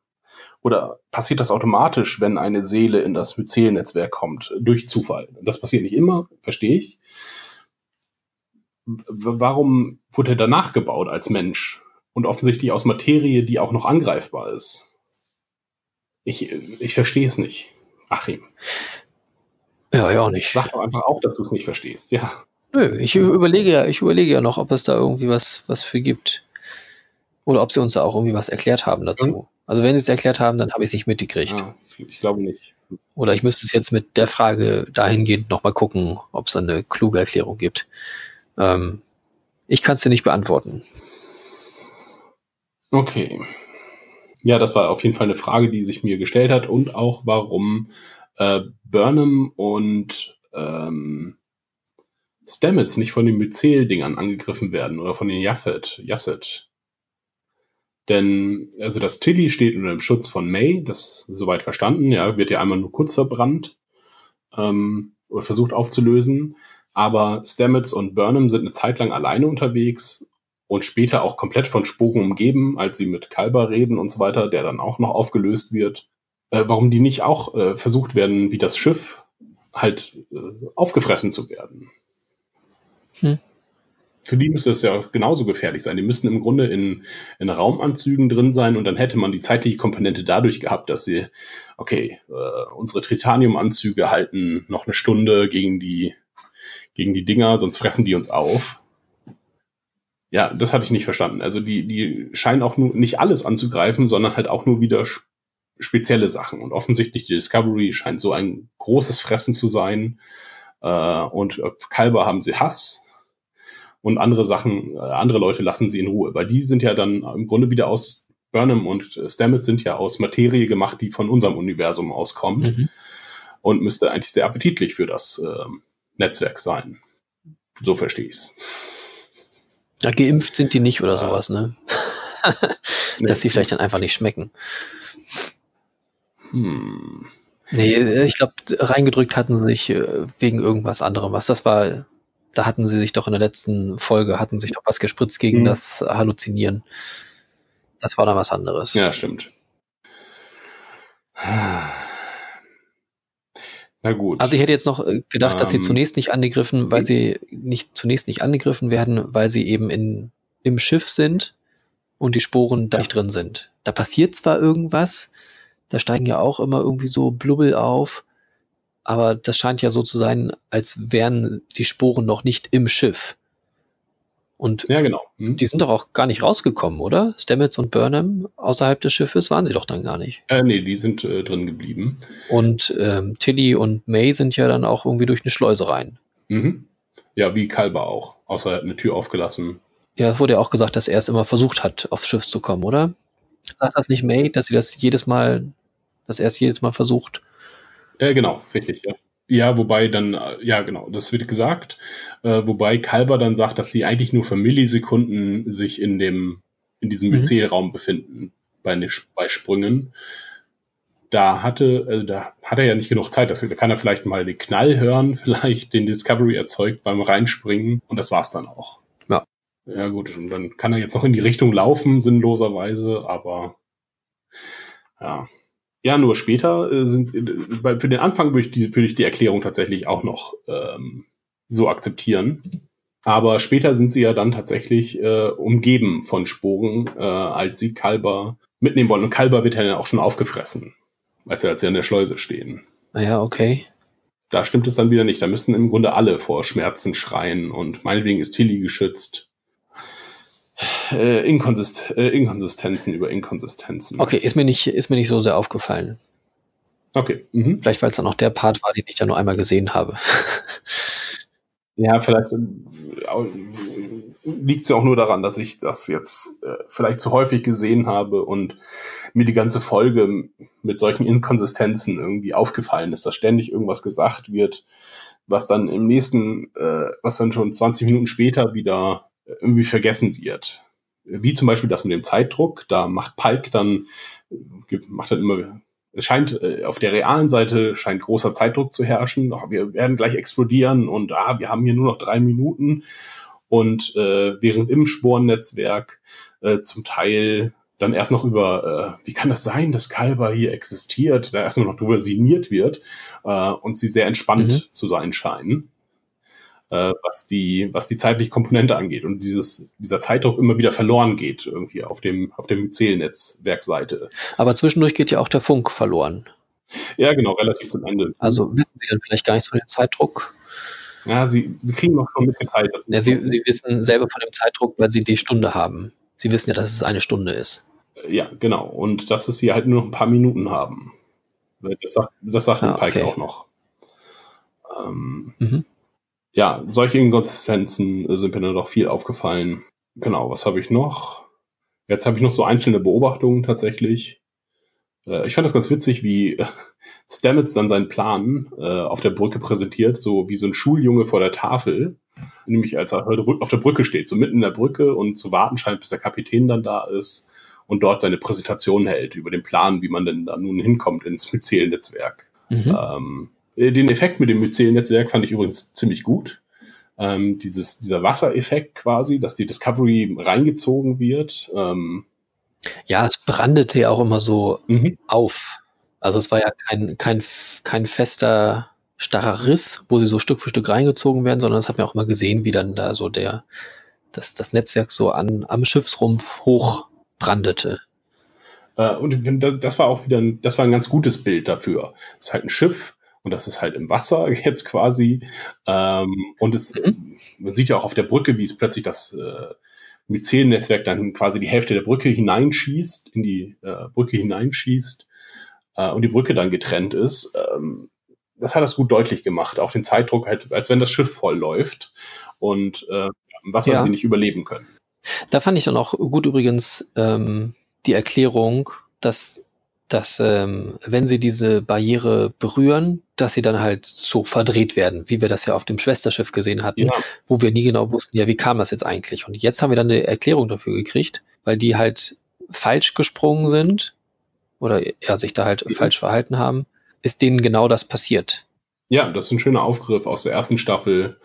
Oder passiert das automatisch, wenn eine Seele in das Myzel-Netzwerk kommt, durch Zufall? Das passiert nicht immer, verstehe ich. Warum wurde er danach gebaut als Mensch? Und offensichtlich aus Materie, die auch noch angreifbar ist. Ich, ich verstehe es nicht. Achim. Ja, ja auch nicht. Sag doch einfach auch, dass du es nicht verstehst, ja. Nö, ich überlege ja, ich überlege ja noch, ob es da irgendwie was, was für gibt. Oder ob sie uns da auch irgendwie was erklärt haben dazu. Mhm. Also wenn sie es erklärt haben, dann habe ich es nicht mitgekriegt. Ja, ich glaube nicht. Oder ich müsste es jetzt mit der Frage dahingehend nochmal gucken, ob es eine kluge Erklärung gibt. Ähm, ich kann es dir nicht beantworten. Okay. Ja, das war auf jeden Fall eine Frage, die sich mir gestellt hat und auch warum äh, Burnham und ähm, Stamets nicht von den Myzel-Dingern angegriffen werden oder von den Yasset. Yasset. Denn, also das Tilly steht unter dem Schutz von May, das soweit verstanden, ja, wird ja einmal nur kurz verbrannt ähm, oder versucht aufzulösen. Aber Stamets und Burnham sind eine Zeit lang alleine unterwegs und später auch komplett von Sporen umgeben, als sie mit Kalber reden und so weiter, der dann auch noch aufgelöst wird. Äh, warum die nicht auch äh, versucht werden, wie das Schiff halt äh, aufgefressen zu werden. Hm. Für die müsste es ja genauso gefährlich sein. Die müssten im Grunde in, in Raumanzügen drin sein und dann hätte man die zeitliche Komponente dadurch gehabt, dass sie, okay, äh, unsere Tritaniumanzüge halten noch eine Stunde gegen die, gegen die Dinger, sonst fressen die uns auf. Ja, das hatte ich nicht verstanden. Also die, die scheinen auch nur nicht alles anzugreifen, sondern halt auch nur wieder spezielle Sachen. Und offensichtlich die Discovery scheint so ein großes Fressen zu sein. Äh, und Kalber haben sie Hass. Und andere Sachen, äh, andere Leute lassen sie in Ruhe. Weil die sind ja dann im Grunde wieder aus Burnham und Stamets sind ja aus Materie gemacht, die von unserem Universum auskommt. Mhm. Und müsste eigentlich sehr appetitlich für das äh, Netzwerk sein. So verstehe ich's. Ja, geimpft sind die nicht oder sowas, ne? Dass sie vielleicht dann einfach nicht schmecken. Hm. Nee, äh, ich glaube, reingedrückt hatten sie sich äh, wegen irgendwas anderem. Was das war, da hatten sie sich doch in der letzten Folge, hatten sich doch was gespritzt gegen hm. das Halluzinieren. Das war dann was anderes. Ja, stimmt. Na gut. Also ich hätte jetzt noch äh, gedacht, dass sie ähm. zunächst nicht angegriffen, weil sie nicht zunächst nicht angegriffen werden, weil sie eben in, im Schiff sind und die Sporen da nicht drin sind. Da passiert zwar irgendwas, da steigen ja auch immer irgendwie so Blubbel auf. Aber das scheint ja so zu sein, als wären die Sporen noch nicht im Schiff. Und ja, genau. Hm. die sind doch auch gar nicht rausgekommen, oder? Stamets und Burnham außerhalb des Schiffes waren sie doch dann gar nicht. Äh, nee, die sind äh, drin geblieben. Und ähm, Tilly und May sind ja dann auch irgendwie durch eine Schleuse rein. Mhm. Ja, wie Kalber auch. Außer er hat eine Tür aufgelassen. Ja, es wurde ja auch gesagt, dass er es immer versucht hat, aufs Schiff zu kommen, oder? Sagt das nicht May, dass sie das jedes Mal, dass er es jedes Mal versucht? Äh, genau, richtig, ja. Ja, wobei dann, äh, ja genau, das wird gesagt, äh, wobei Kalber dann sagt, dass sie eigentlich nur für Millisekunden sich in dem, in diesem mhm. Myzelraum befinden, bei, ne, bei Sprüngen. Da hatte, äh, da hat er ja nicht genug Zeit, da kann er vielleicht mal den Knall hören, vielleicht den Discovery erzeugt beim Reinspringen und das war's dann auch. Ja, gut, und dann kann er jetzt noch in die Richtung laufen, sinnloserweise, aber ja. Ja, nur später äh, sind äh, für den Anfang würde ich, die, würde ich die Erklärung tatsächlich auch noch ähm, so akzeptieren. Aber später sind sie ja dann tatsächlich äh, umgeben von Sporen, äh, als sie Kalber mitnehmen wollen. Und Kalber wird ja dann auch schon aufgefressen, als sie, als sie an der Schleuse stehen. Naja, okay. Da stimmt es dann wieder nicht. Da müssen im Grunde alle vor Schmerzen schreien und meinetwegen ist Tilly geschützt äh, Inkonsist äh, Inkonsistenzen über Inkonsistenzen. Okay, ist mir nicht, ist mir nicht so sehr aufgefallen. Okay. Mhm. Vielleicht, weil es dann auch der Part war, den ich ja nur einmal gesehen habe. ja, vielleicht äh, liegt es ja auch nur daran, dass ich das jetzt äh, vielleicht zu häufig gesehen habe und mir die ganze Folge mit solchen Inkonsistenzen irgendwie aufgefallen ist, dass ständig irgendwas gesagt wird, was dann im nächsten, äh, was dann schon 20 Minuten später wieder irgendwie vergessen wird. Wie zum Beispiel das mit dem Zeitdruck. Da macht Pike dann, macht dann immer, es scheint äh, auf der realen Seite scheint großer Zeitdruck zu herrschen. Wir werden gleich explodieren und ah, wir haben hier nur noch drei Minuten. Und äh, während im Sporennetzwerk äh, zum Teil dann erst noch über, äh, wie kann das sein, dass Kalber hier existiert, da erst noch drüber sinniert wird äh, und sie sehr entspannt mhm. zu sein scheinen äh, was die, was die zeitliche Komponente angeht und dieses, dieser Zeitdruck immer wieder verloren geht, irgendwie auf dem, auf dem Zählnetzwerkseite. Aber zwischendurch geht ja auch der Funk verloren. Ja, genau, relativ zum Ende. Also wissen Sie dann vielleicht gar nichts von dem Zeitdruck? Ja, Sie, Sie kriegen noch schon mitgeteilt. Dass ja, Sie, Sie wissen selber von dem Zeitdruck, weil Sie die Stunde haben. Sie wissen ja, dass es eine Stunde ist. Ja, genau. Und dass es Sie halt nur noch ein paar Minuten haben. Das sagt, das sagt ah, Pike okay. auch noch. Ähm, mhm ja, solche Inkonsistenzen sind mir dann doch viel aufgefallen. Genau, was habe ich noch? Jetzt habe ich noch so einzelne Beobachtungen tatsächlich. Äh, ich fand das ganz witzig, wie Stamets dann seinen Plan äh, auf der Brücke präsentiert, so wie so ein Schuljunge vor der Tafel. Nämlich als er auf der Brücke steht, so mitten in der Brücke und zu warten scheint, bis der Kapitän dann da ist und dort seine Präsentation hält über den Plan, wie man denn da nun hinkommt ins Myzel-Netzwerk. Mhm. Ähm, äh, den Effekt mit dem Myzel-Netzwerk fand ich übrigens ziemlich gut. ähm, dieses, dieser Wassereffekt quasi, dass die Discovery reingezogen wird. Ähm, ja, es brandete ja auch immer so mhm. auf. Also es war ja kein, kein, kein fester, starrer Riss, wo sie so Stück für Stück reingezogen werden, sondern das hat man auch mal gesehen, wie dann da so der, das, das Netzwerk so an, am Schiffsrumpf hochbrandete. Äh, und das war auch wieder ein, das war ein ganz gutes Bild dafür. Es ist halt ein Schiff und das ist halt im Wasser jetzt quasi. Ähm, und es, mhm. man sieht ja auch auf der Brücke, wie es plötzlich das äh, Myzel-Netzwerk dann quasi die Hälfte der Brücke hineinschießt, in die äh, Brücke hineinschießt äh, und die Brücke dann getrennt ist. Ähm, das hat das gut deutlich gemacht. Auch den Zeitdruck, halt, als wenn das Schiff voll läuft und äh, im Wasser ja. sie nicht überleben können. Da fand ich dann auch gut übrigens ähm, die Erklärung, dass, dass ähm, wenn sie diese Barriere berühren, dass sie dann halt so verdreht werden, wie wir das ja auf dem Schwesterschiff gesehen hatten, ja. wo wir nie genau wussten, ja, wie kam das jetzt eigentlich? Und jetzt haben wir dann eine Erklärung dafür gekriegt, weil die halt falsch gesprungen sind oder ja, sich da halt mhm. falsch verhalten haben, ist denen genau das passiert. Ja, das ist ein schöner Aufgriff aus der ersten Staffel.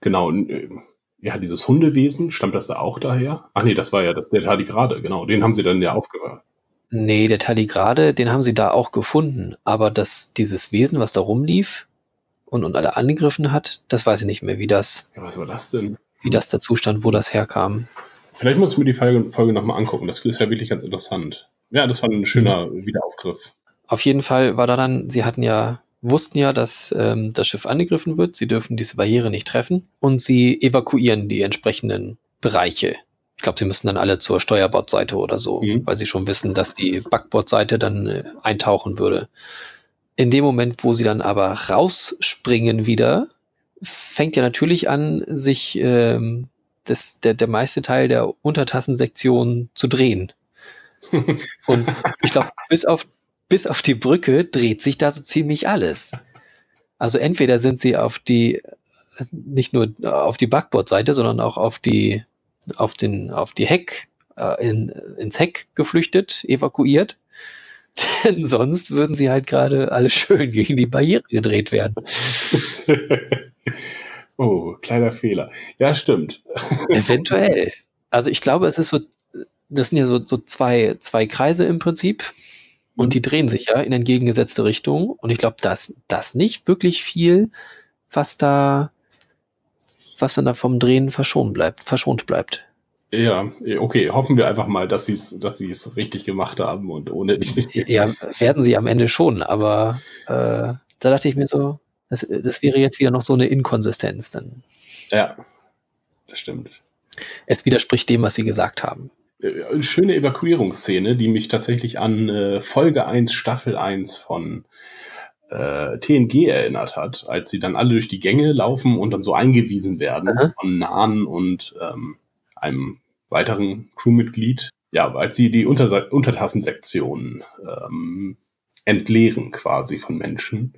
Genau, äh, ja, dieses Hundewesen, stammt das da auch daher? Ach nee, das war ja das, der Tardigrade, genau, den haben sie dann ja aufgehört. Nee, der Tardigrade, den haben sie da auch gefunden. Aber das, dieses Wesen, was da rumlief und, und alle angegriffen hat, das weiß ich nicht mehr, wie das. Ja, was war das denn? Wie das dazu stand, wo das herkam. Vielleicht muss ich mir die Folge, Folge nochmal angucken. Das ist ja wirklich ganz interessant. Ja, das war ein schöner mhm. Wiederaufgriff. Auf jeden Fall war da dann, sie hatten ja wussten ja, dass ähm, das Schiff angegriffen wird. Sie dürfen diese Barriere nicht treffen und sie evakuieren die entsprechenden Bereiche. Ich glaube, sie müssen dann alle zur Steuerbordseite oder so, mhm. weil sie schon wissen, dass die Backbordseite dann äh, eintauchen würde. In dem Moment, wo sie dann aber rausspringen wieder, fängt ja natürlich an, sich ähm, das, der, der meiste Teil der Untertassensektion zu drehen. und ich glaube, bis auf bis auf die Brücke dreht sich da so ziemlich alles. Also entweder sind sie auf die, nicht nur auf die Backbordseite, sondern auch auf die, auf den, auf die Heck, äh, in, ins Heck geflüchtet, evakuiert. Denn sonst würden sie halt gerade alle schön gegen die Barriere gedreht werden. oh, kleiner Fehler. Ja, stimmt. Eventuell. Also ich glaube, es ist so, das sind ja so, so zwei, zwei Kreise im Prinzip. Und die drehen sich ja in entgegengesetzte Richtung. Und ich glaube, dass das nicht wirklich viel, was da, was dann da vom Drehen verschont bleibt, verschont bleibt. Ja, okay, hoffen wir einfach mal, dass sie es, dass richtig gemacht haben und ohne. ja, werden sie am Ende schon, aber äh, da dachte ich mir so, das, das wäre jetzt wieder noch so eine Inkonsistenz dann. Ja, das stimmt. Es widerspricht dem, was sie gesagt haben. Äh, schöne Evakuierungsszene, die mich tatsächlich an äh, Folge 1, Staffel 1 von äh, TNG erinnert hat, als sie dann alle durch die Gänge laufen und dann so eingewiesen werden mhm. von Nahen und ähm, einem weiteren Crewmitglied. Ja, als sie die Unter Untertassensektion ähm, entleeren quasi von Menschen,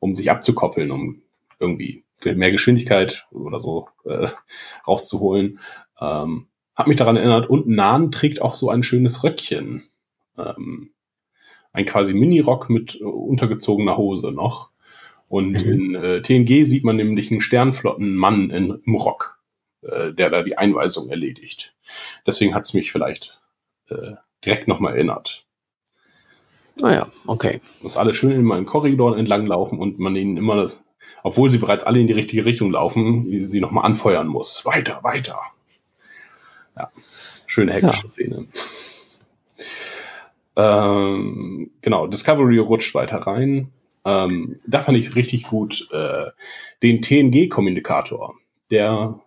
um sich abzukoppeln, um irgendwie mehr Geschwindigkeit oder so äh, rauszuholen. Ähm, hat mich daran erinnert, und Nan trägt auch so ein schönes Röckchen. Ähm, ein quasi Mini-Rock mit äh, untergezogener Hose noch. Und mhm. in äh, TNG sieht man nämlich einen Sternflottenmann in, im Rock, äh, der da die Einweisung erledigt. Deswegen hat es mich vielleicht äh, direkt nochmal erinnert. Naja, ah okay. Dass alle schön in meinen Korridor entlang laufen und man ihnen immer das, obwohl sie bereits alle in die richtige Richtung laufen, sie nochmal anfeuern muss. Weiter, weiter. Ja, schöne hektische ja. Szene. Ähm, genau, Discovery rutscht weiter rein. Ähm, da fand ich richtig gut äh, den TNG-Kommunikator. Der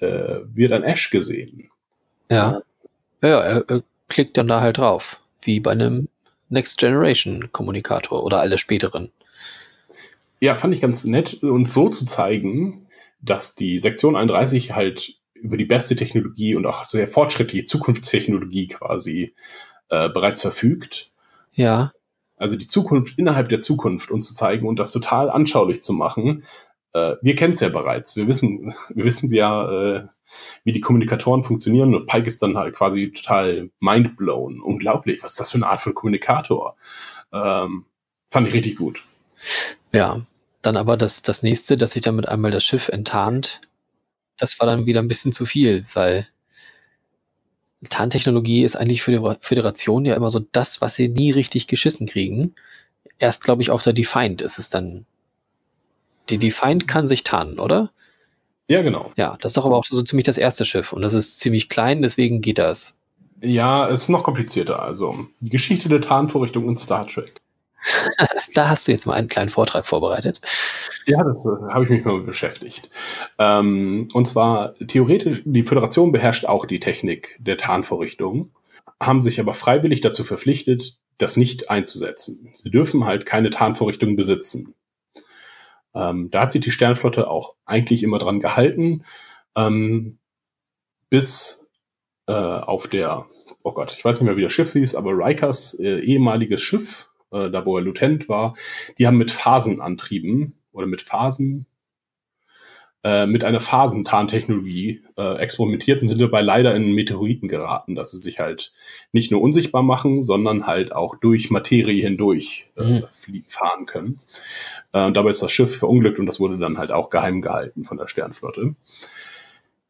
äh, wird an Ash gesehen. Ja. Ja, er, er klickt dann da halt drauf. Wie bei einem Next Generation Kommunikator oder alle späteren. Ja, fand ich ganz nett, uns so zu zeigen, dass die Sektion 31 halt über die beste Technologie und auch sehr fortschrittliche Zukunftstechnologie quasi äh, bereits verfügt. Ja. Also die Zukunft innerhalb der Zukunft uns zu zeigen und das total anschaulich zu machen. Äh, wir kennen es ja bereits. Wir wissen, wir wissen ja, äh, wie die Kommunikatoren funktionieren und Pike ist dann halt quasi total mindblown. Unglaublich, was ist das für eine Art von Kommunikator? Ähm, fand ich richtig gut. Ja, dann aber das, das nächste, dass sich damit einmal das Schiff enttarnt das war dann wieder ein bisschen zu viel, weil Tarntechnologie ist eigentlich für die Föderation ja immer so das, was sie nie richtig geschissen kriegen. Erst, glaube ich, auf der Defiant ist es dann. Die Defiant kann sich tarnen, oder? Ja, genau. Ja, das ist doch aber auch so ziemlich das erste Schiff und das ist ziemlich klein, deswegen geht das. Ja, es ist noch komplizierter. Also, die Geschichte der Tarnvorrichtung in Star Trek. da hast du jetzt mal einen kleinen Vortrag vorbereitet. Ja, das äh, habe ich mich mal beschäftigt. Ähm, und zwar theoretisch, die Föderation beherrscht auch die Technik der Tarnvorrichtung, haben sich aber freiwillig dazu verpflichtet, das nicht einzusetzen. Sie dürfen halt keine Tarnvorrichtung besitzen. Ähm, da hat sich die Sternflotte auch eigentlich immer dran gehalten, ähm, bis äh, auf der, oh Gott, ich weiß nicht mehr, wie das Schiff hieß, aber Rikers äh, ehemaliges Schiff, äh, da wo er Lieutenant war, die haben mit Phasenantrieben oder mit Phasen, äh, mit einer Phasentarntechnologie äh, experimentiert und sind dabei leider in Meteoriten geraten, dass sie sich halt nicht nur unsichtbar machen, sondern halt auch durch Materie hindurch äh, mhm. fahren können. Äh, und dabei ist das Schiff verunglückt und das wurde dann halt auch geheim gehalten von der Sternflotte.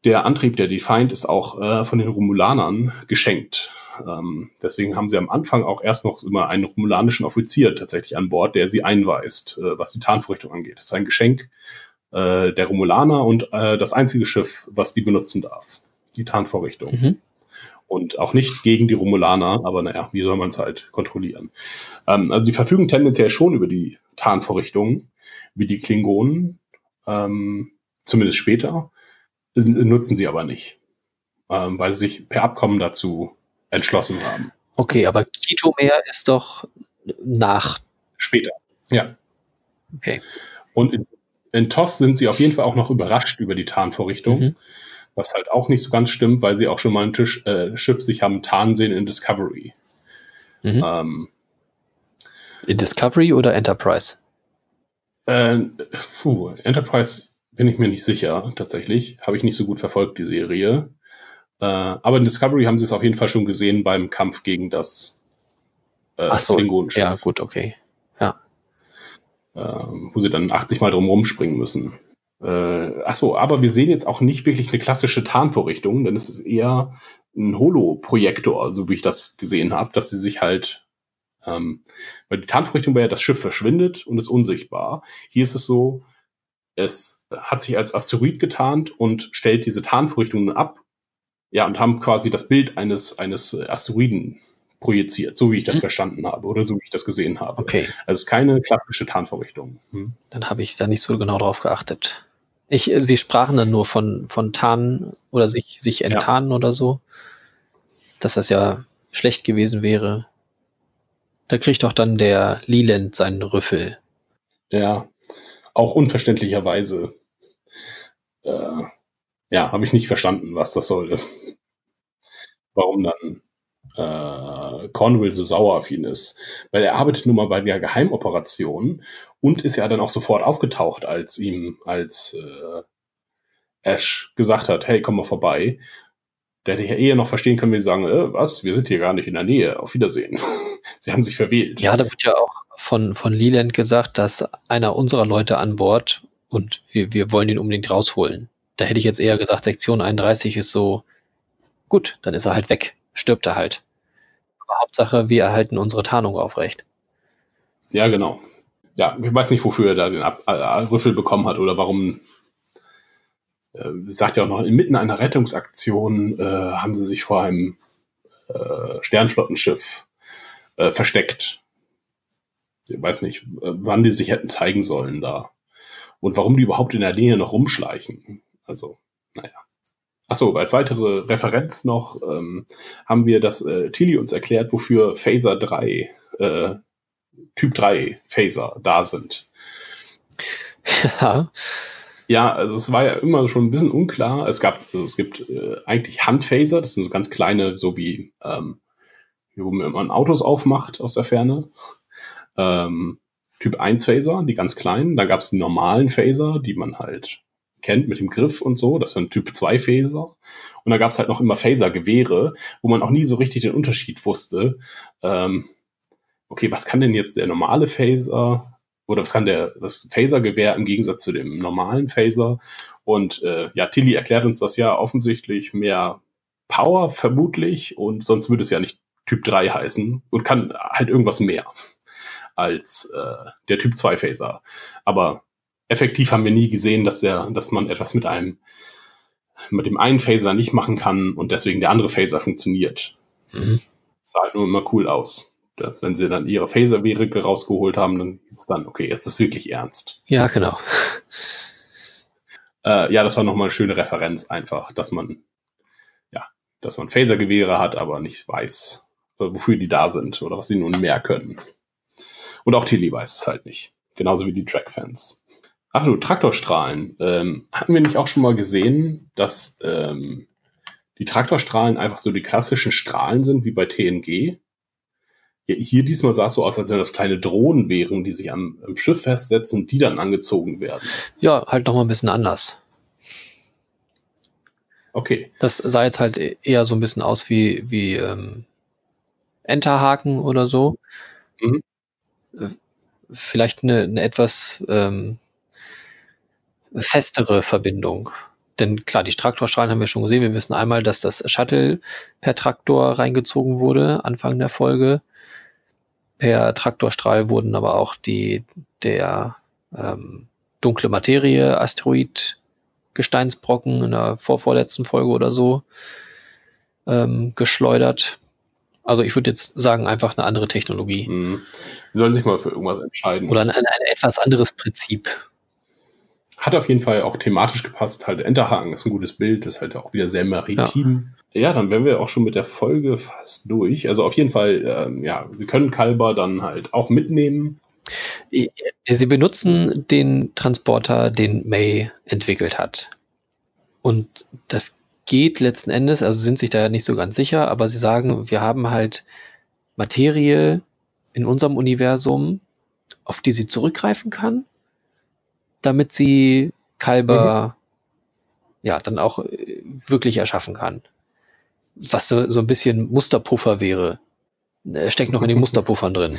Der Antrieb der Defiant ist auch äh, von den Romulanern geschenkt. Ähm, deswegen haben sie am Anfang auch erst noch immer einen romulanischen Offizier tatsächlich an Bord, der sie einweist, äh, was die Tarnvorrichtung angeht. Das ist ein Geschenk äh, der Romulaner und äh, das einzige Schiff, was die benutzen darf. Die Tarnvorrichtung. Mhm. Und auch nicht gegen die Romulaner, aber naja, wie soll man es halt kontrollieren? Ähm, also die verfügen tendenziell schon über die Tarnvorrichtung, wie die Klingonen, ähm, zumindest später, nutzen sie aber nicht, ähm, weil sie sich per Abkommen dazu entschlossen haben. Okay, aber Kitomer ist doch nach. Später, ja. Okay. Und in, in TOS sind sie auf jeden Fall auch noch überrascht über die Tarnvorrichtung. Mhm. Was halt auch nicht so ganz stimmt, weil sie auch schon mal ein Tisch, äh, Schiff sich haben tarnen sehen in Discovery. Mhm. Ähm, in Discovery oder Enterprise? Äh, puh, Enterprise bin ich mir nicht sicher, tatsächlich. Habe ich nicht so gut verfolgt, die Serie. Äh, aber in Discovery haben sie es auf jeden Fall schon gesehen beim Kampf gegen das äh, Ach so, Ja, gut, okay. Ja. Äh, wo sie dann 80 Mal drum rumspringen müssen. Äh, ach so, aber wir sehen jetzt auch nicht wirklich eine klassische Tarnvorrichtung, denn es ist eher ein Holo-Projektor, so wie ich das gesehen habe, dass sie sich halt ähm, weil die Tarnvorrichtung wäre ja, das Schiff verschwindet und ist unsichtbar. Hier ist es so, es hat sich als Asteroid getarnt und stellt diese Tarnvorrichtungen ab. Ja, und haben quasi das Bild eines, eines Asteroiden projiziert, so wie ich das hm. verstanden habe oder so wie ich das gesehen habe. Okay. Also es ist keine klassische Tarnvorrichtung. Hm. Dann habe ich da nicht so genau drauf geachtet. Ich, Sie sprachen dann nur von, von Tarnen oder sich, sich enttarnen ja. oder so, dass das ja schlecht gewesen wäre. Da kriegt doch dann der Leland seinen Rüffel. Ja, auch unverständlicherweise. Äh, ja, habe ich nicht verstanden, was das sollte. Warum dann äh, Cornwall so sauer auf ihn ist. Weil er arbeitet nun mal bei der Geheimoperation und ist ja dann auch sofort aufgetaucht, als ihm, als äh, Ash gesagt hat, hey, komm mal vorbei. Der hätte ja eher noch verstehen können, wenn sie sagen, äh, was, wir sind hier gar nicht in der Nähe, auf Wiedersehen. sie haben sich verwählt. Ja, da wird ja auch von, von Leland gesagt, dass einer unserer Leute an Bord und wir, wir wollen ihn unbedingt rausholen. Da hätte ich jetzt eher gesagt, Sektion 31 ist so, gut, dann ist er halt weg, stirbt er halt. Aber Hauptsache, wir erhalten unsere Tarnung aufrecht. Ja, genau. Ja, ich weiß nicht, wofür er da den Ab äh, Rüffel bekommen hat oder warum. Äh, sagt ja auch noch, inmitten einer Rettungsaktion äh, haben sie sich vor einem äh, Sternflottenschiff äh, versteckt ich weiß nicht, wann die sich hätten zeigen sollen da. Und warum die überhaupt in der Nähe noch rumschleichen. Also, naja. Achso, als weitere Referenz noch ähm, haben wir, dass äh, Tilly uns erklärt, wofür Phaser 3, äh, Typ 3 Phaser da sind. Ja. Ja, also es war ja immer schon ein bisschen unklar. Es gab, also es gibt äh, eigentlich Handphaser, das sind so ganz kleine, so wie, ähm, wo man Autos aufmacht aus der Ferne ähm, Typ 1 Phaser, die ganz kleinen. Da gab es die normalen Phaser, die man halt kennt mit dem Griff und so. Das waren Typ 2 Phaser. Und da gab es halt noch immer Phaser-Gewehre, wo man auch nie so richtig den Unterschied wusste. Ähm, okay, was kann denn jetzt der normale Phaser oder was kann der, das Phaser-Gewehr im Gegensatz zu dem normalen Phaser? Und äh, ja, Tilly erklärt uns das ja offensichtlich mehr Power vermutlich und sonst würde es ja nicht Typ 3 heißen und kann halt irgendwas mehr als äh, der Typ 2 Phaser. Aber effektiv haben wir nie gesehen, dass der, dass man etwas mit einem mit dem einen Phaser nicht machen kann und deswegen der andere Phaser funktioniert. Mhm. Sah halt nur immer cool aus. Dass, wenn sie dann ihre Phaser-Währige rausgeholt haben, dann ist es dann, okay, jetzt ist es wirklich ernst. Ja, genau. Äh, ja, das war nochmal eine schöne Referenz einfach, dass man, ja, dass man Phaser-Gewehre hat, aber nicht weiß, äh, wofür die da sind oder was sie nun mehr können. Und auch Tilly weiß es halt nicht. Genauso wie die Track-Fans. Ach du, Traktorstrahlen. Ähm, hatten wir nicht auch schon mal gesehen, dass ähm, die Traktorstrahlen einfach so die klassischen Strahlen sind, wie bei TNG? Ja, hier diesmal sah es so aus, als wenn das kleine Drohnen wären, die sich am, am Schiff festsetzen, die dann angezogen werden. Ja, halt nochmal ein bisschen anders. Okay. Das sah jetzt halt eher so ein bisschen aus wie, wie ähm, Enterhaken oder so. Mhm. Äh, vielleicht eine, eine etwas ähm, festere Verbindung. Denn klar, die Traktorstrahlen haben wir schon gesehen. Wir wissen einmal, dass das Shuttle per Traktor reingezogen wurde, Anfang der Folge. Per Traktorstrahl wurden aber auch die, der ähm, dunkle Materie, Asteroid, Gesteinsbrocken in der vorvorletzten Folge oder so ähm, geschleudert. Also ich würde jetzt sagen, einfach eine andere Technologie. Mhm. Sie sollen sich mal für irgendwas entscheiden. Oder ein, ein, ein etwas anderes Prinzip. Hat auf jeden Fall auch thematisch gepasst. Halt Enterhaken ist ein gutes Bild, ist halt auch wieder sehr maritim. Ja, ja dann wären wir auch schon mit der Folge fast durch. Also auf jeden Fall, ähm, ja, sie können Kalber dann halt auch mitnehmen. Sie benutzen den Transporter, den May entwickelt hat. Und das geht letzten Endes, also sind sich da ja nicht so ganz sicher, aber sie sagen, wir haben halt Materie in unserem Universum, auf die sie zurückgreifen kann, damit sie Kalber mhm. ja dann auch äh, wirklich erschaffen kann. Was so, so ein bisschen Musterpuffer wäre. Er steckt noch in den Musterpuffern drin.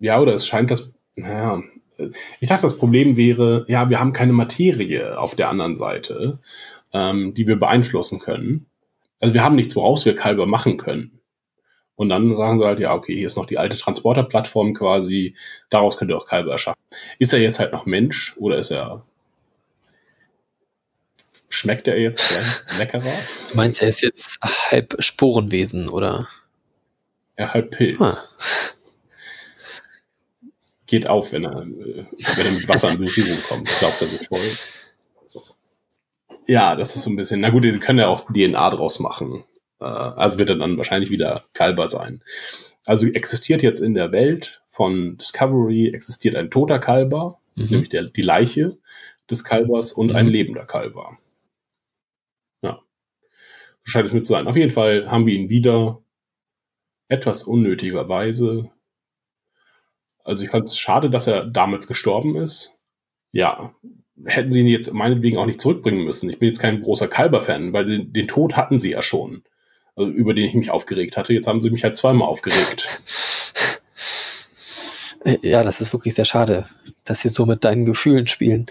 Ja, oder es scheint das, naja, ich dachte, das Problem wäre, ja, wir haben keine Materie auf der anderen Seite ähm, die wir beeinflussen können. Also wir haben nichts, woraus wir Kalber machen können. Und dann sagen sie halt, ja, okay, hier ist noch die alte Transporterplattform quasi, daraus könnt ihr auch Kalber erschaffen. Ist er jetzt halt noch Mensch oder ist er schmeckt er jetzt leckerer? Du meinst, er ist jetzt halb Sporenwesen, oder? Ja, halb Pilz. Ah. Geht auf, wenn er, wenn er mit Wasser in Berührung kommt. Glaubt er sich voll. Ja, das ist so ein bisschen, na gut, sie können ja auch DNA draus machen. Äh, also wird er dann wahrscheinlich wieder Kalber sein. Also existiert jetzt in der Welt von Discovery existiert ein toter Kalber, mhm. nämlich der, die Leiche des Kalbers und mhm. ein lebender Kalber. Ja. So scheint es mit zu sein. Auf jeden Fall haben wir ihn wieder etwas unnötigerweise. Also ich fand es schade, dass er damals gestorben ist. Ja, hätten sie ihn jetzt meinetwegen auch nicht zurückbringen müssen. Ich bin jetzt kein großer Kalber-Fan, weil den, den, Tod hatten sie ja schon, also über den ich mich aufgeregt hatte. Jetzt haben sie mich halt zweimal aufgeregt. Ja, das ist wirklich sehr schade, dass sie so mit deinen Gefühlen spielen.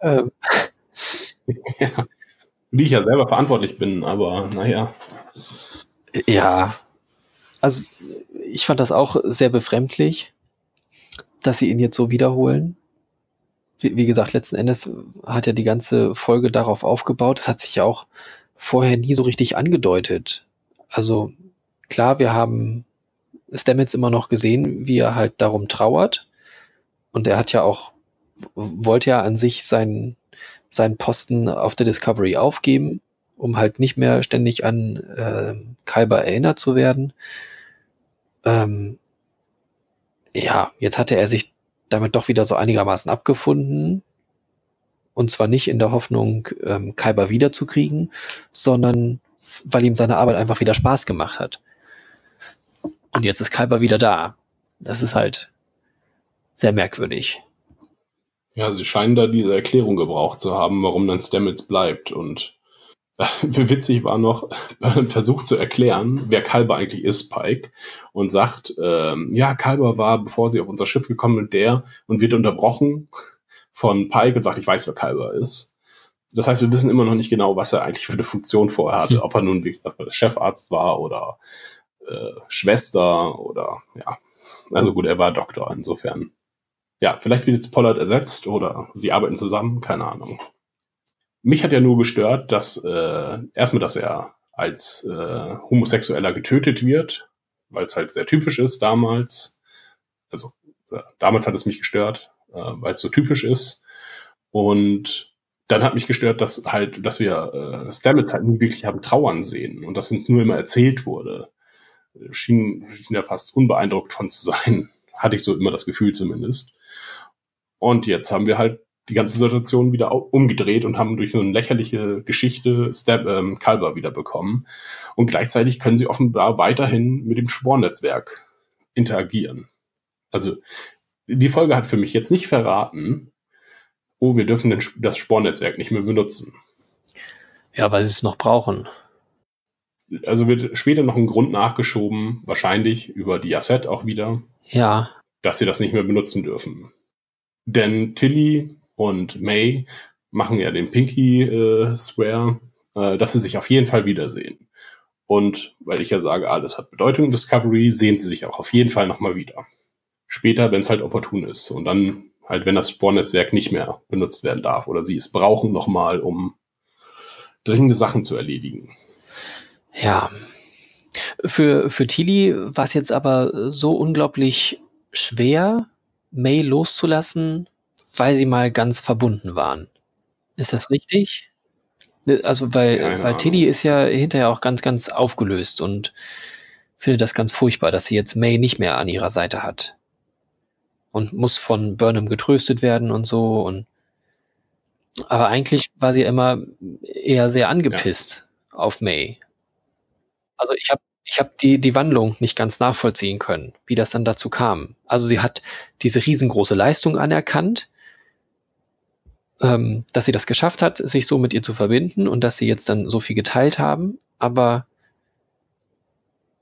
Ähm. Ja, die ich ja selber verantwortlich bin, aber naja. Ja, also ich fand das auch sehr befremdlich, dass sie ihn jetzt so wiederholen wie, wie gesagt, letzten Endes hat ja die ganze Folge darauf aufgebaut. Es hat sich ja auch vorher nie so richtig angedeutet. Also klar, wir haben Stamets immer noch gesehen, wie er halt darum trauert. Und er hat ja auch, wollte ja an sich seinen, seinen Posten auf der Discovery aufgeben, um halt nicht mehr ständig an äh, Kyber erinnert zu werden. Ähm, ja, jetzt hatte er sich damit doch wieder so einigermaßen abgefunden. Und zwar nicht in der Hoffnung, ähm, Kaiber wiederzukriegen, sondern weil ihm seine Arbeit einfach wieder Spaß gemacht hat. Und jetzt ist Kaiber wieder da. Das ist halt sehr merkwürdig. Ja, sie scheinen da diese Erklärung gebraucht zu haben, warum dann Stamets bleibt. Und witzig war noch, versucht zu erklären, wer Kalber eigentlich ist, Pike, und sagt, ähm, ja, Kalber war, bevor sie auf unser Schiff gekommen sind, der und wird unterbrochen von Pike und sagt, ich weiß, wer Kalber ist. Das heißt, wir wissen immer noch nicht genau, was er eigentlich für eine Funktion vorher hatte, hm. ob er nun Chefarzt war oder äh, Schwester oder ja. Also gut, er war Doktor, insofern. Ja, vielleicht wird jetzt Pollard ersetzt oder sie arbeiten zusammen, keine Ahnung. Mich hat ja nur gestört, dass äh, erstmal, dass er als äh, Homosexueller getötet wird, weil es halt sehr typisch ist damals. Also äh, damals hat es mich gestört, weil es so typisch ist. Und dann hat mich gestört, dass halt, dass wir äh, Stamets halt nie wirklich haben trauern sehen und dass uns nur immer erzählt wurde. Schien, schien ja fast unbeeindruckt von zu sein. Hatte ich so immer das Gefühl zumindest. Und jetzt haben wir halt die ganze Situation wieder umgedreht und haben durch eine lächerliche Geschichte Stab, ähm, Kalber wieder bekommen. Und gleichzeitig können sie offenbar weiterhin mit dem Spornetzwerk interagieren. Also die Folge hat für mich jetzt nicht verraten, oh, wir dürfen den, das Spornetzwerk nicht mehr benutzen. Ja, weil sie es noch brauchen. Also wird später noch ein Grund nachgeschoben, wahrscheinlich über die Asset auch wieder. Ja. Dass sie das nicht mehr benutzen dürfen. Denn Tilly und May machen ja den Pinky-Swear, äh, äh, dass sie sich auf jeden Fall wiedersehen. Und weil ich ja sage, alles hat Bedeutung, Discovery, sehen sie sich auch auf jeden Fall nochmal wieder. Später, wenn es halt opportun ist. Und dann halt, wenn das Spornetzwerk nicht mehr benutzt werden darf oder sie es brauchen nochmal, um dringende Sachen zu erledigen. Ja. Für, für Tilly war es jetzt aber so unglaublich schwer, May loszulassen, weil sie mal ganz verbunden waren. Ist das richtig? Also, weil, weil Tilly ist ja hinterher auch ganz, ganz aufgelöst und findet das ganz furchtbar, dass sie jetzt May nicht mehr an ihrer Seite hat. Und muss von Burnham getröstet werden und so und aber eigentlich war sie immer eher sehr angepisst ja. auf May. Also ich habe ich habe die, die Wandlung nicht ganz nachvollziehen können, wie das dann dazu kam. Also sie hat diese riesengroße Leistung anerkannt, ähm, dass sie das geschafft hat, sich so mit ihr zu verbinden und dass sie jetzt dann so viel geteilt haben, aber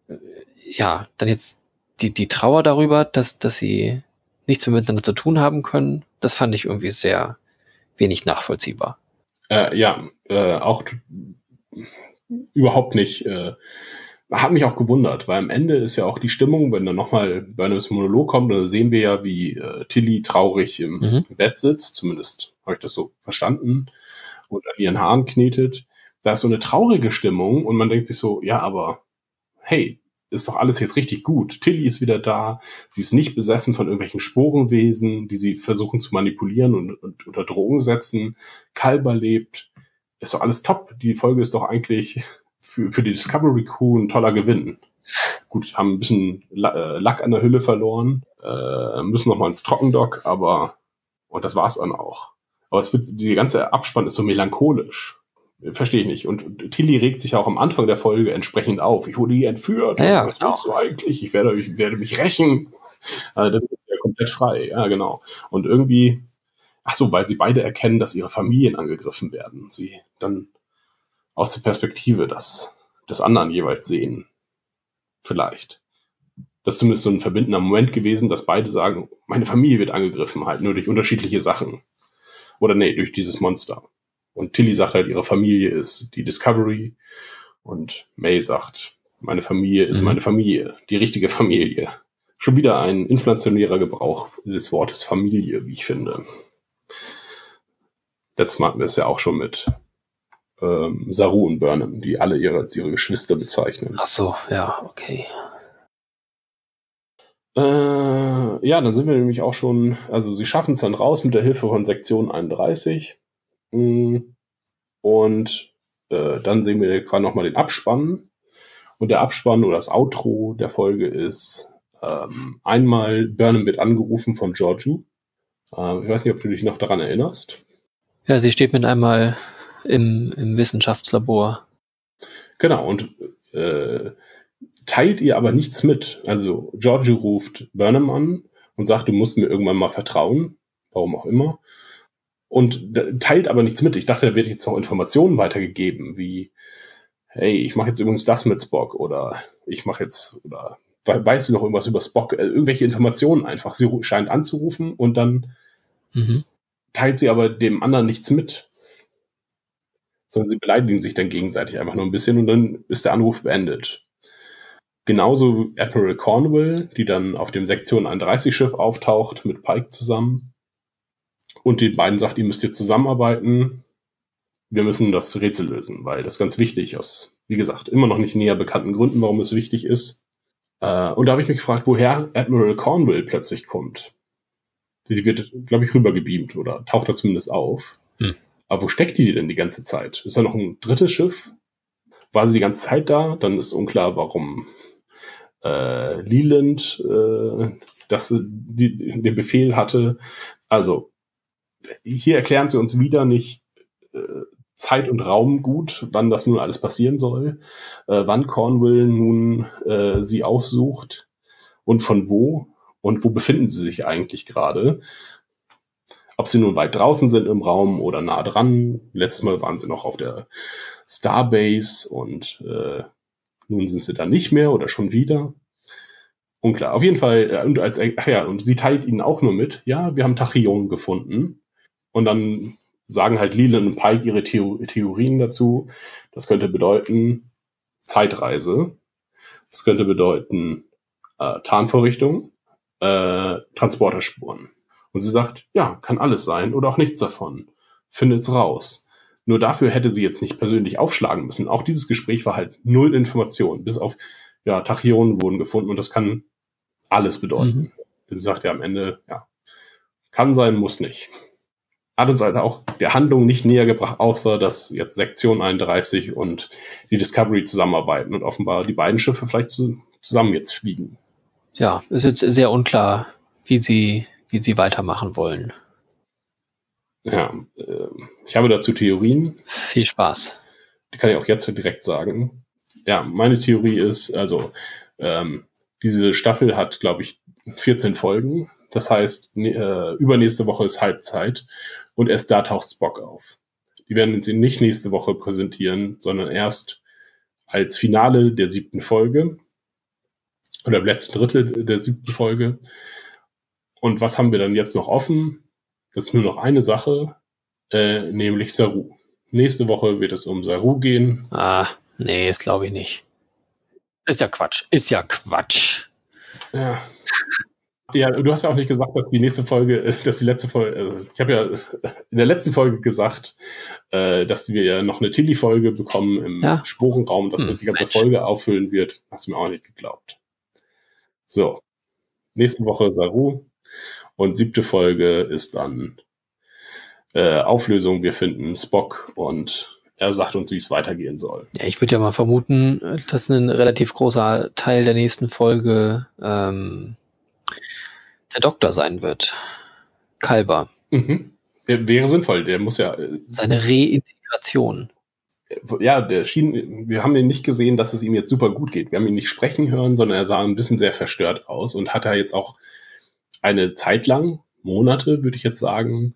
äh, ja, dann jetzt die, die Trauer darüber, dass, dass sie nichts mehr miteinander zu tun haben können, das fand ich irgendwie sehr wenig nachvollziehbar. Äh, ja, äh, auch überhaupt nicht. Äh, hat mich auch gewundert, weil am Ende ist ja auch die Stimmung, wenn dann nochmal Burnhams Monolog kommt, dann sehen wir ja, wie äh, Tilly traurig im mhm. Bett sitzt, zumindest habe ich das so verstanden, und an ihren Haaren knetet. Da ist so eine traurige Stimmung und man denkt sich so, ja, aber hey, ist doch alles jetzt richtig gut. Tilly ist wieder da. Sie ist nicht besessen von irgendwelchen Sporenwesen, die sie versuchen zu manipulieren und, und unter Drogen setzen. Kalber lebt. Ist doch alles top. Die Folge ist doch eigentlich für, für die Discovery Crew ein toller Gewinn. Gut, haben ein bisschen äh, Lack an der Hülle verloren, äh, müssen noch mal ins Trockendock, aber und das war's dann auch. Aber es wird, die ganze Abspann ist so melancholisch. Verstehe ich nicht. Und Tilly regt sich auch am Anfang der Folge entsprechend auf. Ich wurde hier entführt. Ja, ja. Was willst du eigentlich? Ich werde, ich werde mich rächen. Also, das ist ja komplett frei. Ja, genau. Und irgendwie, ach so, weil sie beide erkennen, dass ihre Familien angegriffen werden. Sie dann aus der Perspektive des, des anderen jeweils sehen. Vielleicht. Das ist zumindest so ein verbindender Moment gewesen, dass beide sagen, meine Familie wird angegriffen, halt nur durch unterschiedliche Sachen. Oder nee, durch dieses Monster. Und Tilly sagt halt, ihre Familie ist die Discovery. Und May sagt, meine Familie ist mhm. meine Familie, die richtige Familie. Schon wieder ein inflationärer Gebrauch des Wortes Familie, wie ich finde. Letztes Mal hatten wir es ja auch schon mit ähm, Saru und Burnham, die alle ihre, als ihre Geschwister bezeichnen. Ach so, ja, okay. Äh, ja, dann sind wir nämlich auch schon, also sie schaffen es dann raus mit der Hilfe von Sektion 31. Mm, und äh, dann sehen wir gerade nochmal den Abspann. Und der Abspann oder das Outro der Folge ist ähm, einmal Burnham wird angerufen von Giorgio. Äh, ich weiß nicht, ob du dich noch daran erinnerst. Ja, sie steht mit einmal im, im Wissenschaftslabor. Genau, und äh, teilt ihr aber nichts mit. Also Giorgio ruft Burnham an und sagt, du musst mir irgendwann mal vertrauen, warum auch immer. Und teilt aber nichts mit. Ich dachte, da wird jetzt noch Informationen weitergegeben, wie, hey, ich mache jetzt übrigens das mit Spock oder ich mache jetzt, oder weißt du noch irgendwas über Spock? Äh, irgendwelche Informationen einfach. Sie scheint anzurufen und dann mhm teilt sie aber dem anderen nichts mit. Sondern sie beleidigen sich dann gegenseitig einfach nur ein bisschen und dann ist der Anruf beendet. Genauso Admiral Cornwall, die dann auf dem Sektion 31 Schiff auftaucht mit Pike zusammen. Und den beiden sagt, ihr müsst jetzt zusammenarbeiten. Wir müssen das Rätsel lösen, weil das ist ganz wichtig aus, wie gesagt, immer noch nicht näher bekannten Gründen, warum es wichtig ist. Äh, und da habe ich mich gefragt, woher Admiral Cornwall plötzlich kommt. Die wird, glaube ich, rübergebeamt oder taucht da zumindest auf. Hm. Aber wo steckt die denn die ganze Zeit? Ist da noch ein drittes Schiff? War sie die ganze Zeit da? Dann ist unklar, warum äh, Leland äh, das, die, den Befehl hatte. Also, hier erklären sie uns wieder nicht äh, Zeit und Raum gut, wann das nun alles passieren soll, äh, wann Cornwall nun äh, sie aufsucht und von wo und wo befinden sie sich eigentlich gerade. Ob sie nun weit draußen sind im Raum oder nah dran. Letztes Mal waren sie noch auf der Starbase und äh, nun sind sie da nicht mehr oder schon wieder. Unklar. Auf jeden Fall, äh, und als, ach ja, und sie teilt ihnen auch nur mit, ja, wir haben Tachyon gefunden. Und dann sagen halt Leland und Pike ihre Theo Theorien dazu. Das könnte bedeuten Zeitreise. Das könnte bedeuten äh, Tarnvorrichtung, äh, Transporterspuren. Und sie sagt, ja, kann alles sein oder auch nichts davon. Findet's raus. Nur dafür hätte sie jetzt nicht persönlich aufschlagen müssen. Auch dieses Gespräch war halt null Information, bis auf, ja, Tachyonen wurden gefunden und das kann alles bedeuten. Mhm. Denn sie sagt ja am Ende, ja, kann sein, muss nicht hat uns halt auch der Handlung nicht näher gebracht, außer dass jetzt Sektion 31 und die Discovery zusammenarbeiten und offenbar die beiden Schiffe vielleicht zu, zusammen jetzt fliegen. Ja, ist jetzt sehr unklar, wie sie, wie sie weitermachen wollen. Ja, äh, ich habe dazu Theorien. Viel Spaß. Die kann ich auch jetzt direkt sagen. Ja, meine Theorie ist, also ähm, diese Staffel hat, glaube ich, 14 Folgen. Das heißt, äh, übernächste Woche ist Halbzeit und erst da taucht Spock auf. Die werden sie nicht nächste Woche präsentieren, sondern erst als Finale der siebten Folge oder im letzten Drittel der siebten Folge. Und was haben wir dann jetzt noch offen? Das ist nur noch eine Sache, äh, nämlich Saru. Nächste Woche wird es um Saru gehen. Ah, nee, das glaube ich nicht. Ist ja Quatsch. Ist ja Quatsch. Ja. Ja, du hast ja auch nicht gesagt, dass die nächste Folge, äh, dass die letzte Folge, also ich habe ja in der letzten Folge gesagt, äh, dass wir ja noch eine Tilly-Folge bekommen im ja. Sporenraum, dass hm, das die ganze. Folge auffüllen wird. Hast du mir auch nicht geglaubt. So. Nächste Woche Saru. Und siebte Folge ist dann äh, Auflösung. Wir finden Spock und er sagt uns, wie es weitergehen soll. Ja, ich würde ja mal vermuten, dass ein relativ großer Teil der nächsten Folge ähm, der Doktor sein wird. Kalber. Mhm. Wäre sinnvoll, der muss ja. Äh, Seine Reintegration. Ja, der schien, wir haben ihn nicht gesehen, dass es ihm jetzt super gut geht. Wir haben ihn nicht sprechen hören, sondern er sah ein bisschen sehr verstört aus und hat er jetzt auch eine Zeit lang, Monate würde ich jetzt sagen,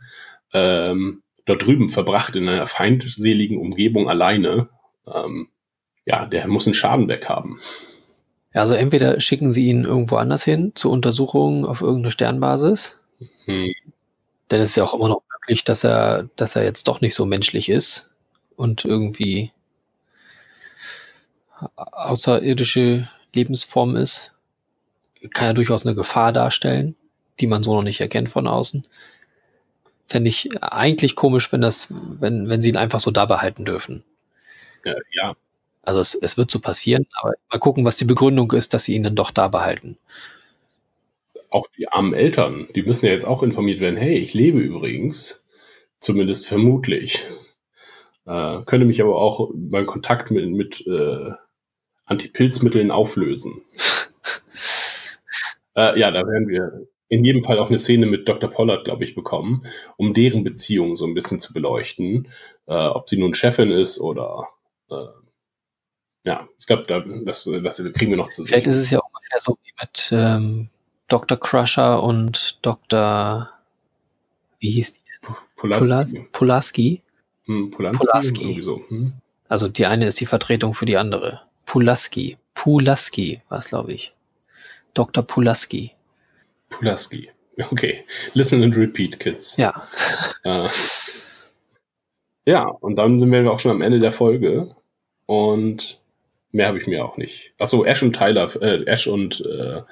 ähm, dort drüben verbracht in einer feindseligen Umgebung alleine. Ähm, ja, der muss einen Schaden weghaben. Ja, also entweder schicken sie ihn irgendwo anders hin zur Untersuchung auf irgendeine Sternbasis. Mhm. Denn es ist ja auch immer noch möglich, dass er, dass er jetzt doch nicht so menschlich ist und irgendwie außerirdische Lebensform ist. Kann ja durchaus eine Gefahr darstellen, die man so noch nicht erkennt von außen. Fände ich eigentlich komisch, wenn das, wenn, wenn sie ihn einfach so da behalten dürfen. Ja, ja. Also es, es wird so passieren, aber mal gucken, was die Begründung ist, dass sie ihn dann doch da behalten. Auch die armen Eltern, die müssen ja jetzt auch informiert werden, hey, ich lebe übrigens, zumindest vermutlich. Äh, könnte mich aber auch beim Kontakt mit, mit äh, Antipilzmitteln auflösen. äh, ja, da werden wir in jedem Fall auch eine Szene mit Dr. Pollard, glaube ich, bekommen, um deren Beziehung so ein bisschen zu beleuchten. Äh, ob sie nun Chefin ist oder äh, ja, ich glaube, da, das, das kriegen wir noch zu sehen. Vielleicht ist es ja ungefähr so wie mit ähm, Dr. Crusher und Dr. Wie hieß die denn? Pulaski. Pulaski. Hm, Pulaski. Pulaski. So. Hm. Also die eine ist die Vertretung für die andere. Pulaski. Pulaski war es, glaube ich. Dr. Pulaski. Pulaski. Okay, listen and repeat, Kids. Ja. Äh, ja, und dann sind wir auch schon am Ende der Folge. Und mehr habe ich mir auch nicht. Achso, Ash und Tyler, äh, Ash und äh,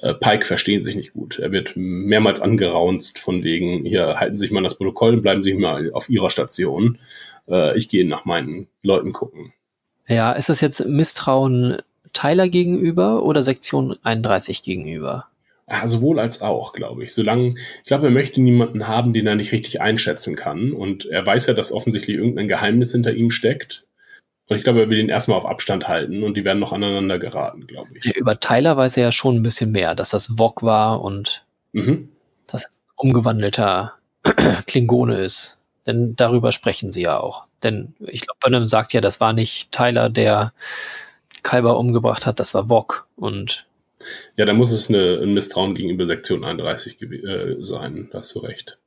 äh, Pike verstehen sich nicht gut. Er wird mehrmals angeraunzt von wegen, hier halten Sie sich mal das Protokoll und bleiben Sie mal auf Ihrer Station. Äh, ich gehe nach meinen Leuten gucken. Ja, ist das jetzt Misstrauen Tyler gegenüber oder Sektion 31 gegenüber? Ja, sowohl als auch, glaube ich. Solange, ich glaube, er möchte niemanden haben, den er nicht richtig einschätzen kann. Und er weiß ja, dass offensichtlich irgendein Geheimnis hinter ihm steckt. Und ich glaube, er will ihn erstmal auf Abstand halten und die werden noch aneinander geraten, glaube ich. Ja, über Tyler weiß er ja schon ein bisschen mehr, dass das Vog war und mhm. dass es ein umgewandelter Klingone ist. Denn darüber sprechen sie ja auch. Denn ich glaube, Burnham sagt ja, das war nicht Tyler, der Kalber umgebracht hat, das war Vog. Und ja, da muss es eine, ein Misstrauen gegenüber Sektion 31 äh, sein, da hast du recht.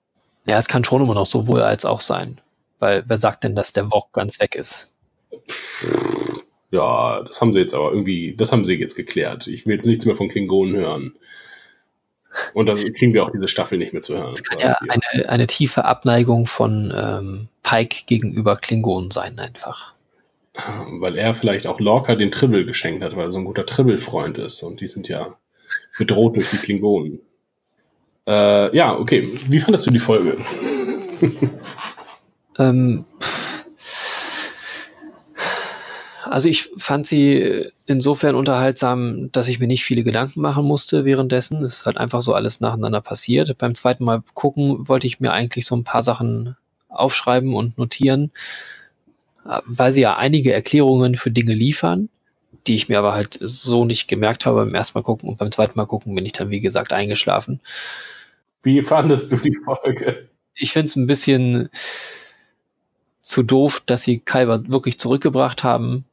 Ja, es kann schon immer noch sowohl als auch sein. Weil wer sagt denn, dass der Vog ganz weg ist? Ja, das haben sie jetzt aber irgendwie, das haben sie jetzt geklärt. Ich will jetzt nichts mehr von Klingonen hören. Und dann kriegen wir auch diese Staffel nicht mehr zu hören. Es kann ja eine, eine tiefe Abneigung von ähm, Pike gegenüber Klingonen sein, einfach. Weil er vielleicht auch Lorca den Tribble geschenkt hat, weil er so ein guter Tribble-Freund ist. Und die sind ja bedroht durch die Klingonen. Äh, ja, okay. Wie fandest du die Folge? ähm, also ich fand sie insofern unterhaltsam, dass ich mir nicht viele Gedanken machen musste währenddessen. Es ist halt einfach so alles nacheinander passiert. Beim zweiten Mal gucken wollte ich mir eigentlich so ein paar Sachen aufschreiben und notieren, weil sie ja einige Erklärungen für Dinge liefern, die ich mir aber halt so nicht gemerkt habe beim ersten Mal gucken und beim zweiten Mal gucken bin ich dann, wie gesagt, eingeschlafen. Wie fandest du die Folge? Ich finde es ein bisschen zu doof, dass sie Kalber wirklich zurückgebracht haben.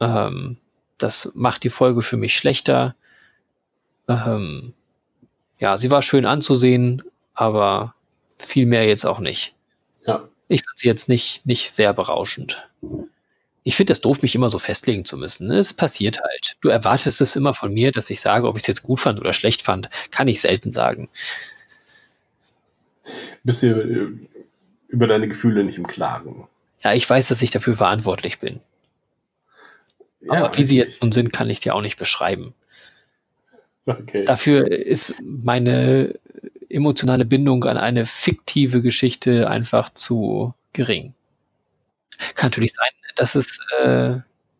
Ähm, das macht die Folge für mich schlechter. Ähm, ja, sie war schön anzusehen, aber viel mehr jetzt auch nicht. Ja. Ich fand sie jetzt nicht, nicht sehr berauschend. Ich finde das doof, mich immer so festlegen zu müssen. Es passiert halt. Du erwartest es immer von mir, dass ich sage, ob ich es jetzt gut fand oder schlecht fand. Kann ich selten sagen. Bist du äh, über deine Gefühle nicht im Klaren? Ja, ich weiß, dass ich dafür verantwortlich bin. Ja, Aber wie sie jetzt nun sind, kann ich dir auch nicht beschreiben. Okay. Dafür ist meine emotionale Bindung an eine fiktive Geschichte einfach zu gering. Kann natürlich sein, dass es äh,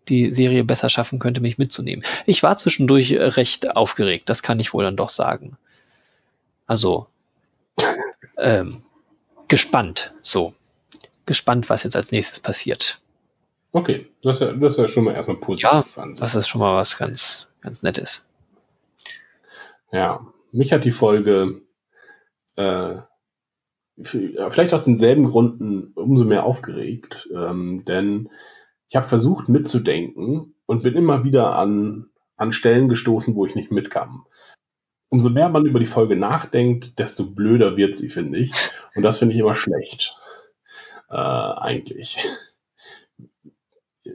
die Serie besser schaffen könnte, mich mitzunehmen. Ich war zwischendurch recht aufgeregt, das kann ich wohl dann doch sagen. Also ähm, gespannt, so. Gespannt, was jetzt als nächstes passiert. Okay, das ist ja, das ist ja schon mal erstmal positiv. Ja, das ist schon mal was ganz, ganz Nettes. Ja, mich hat die Folge äh, vielleicht aus denselben Gründen umso mehr aufgeregt, ähm, denn ich habe versucht mitzudenken und bin immer wieder an, an Stellen gestoßen, wo ich nicht mitkam. Umso mehr man über die Folge nachdenkt, desto blöder wird sie, finde ich. Und das finde ich immer schlecht. Äh, eigentlich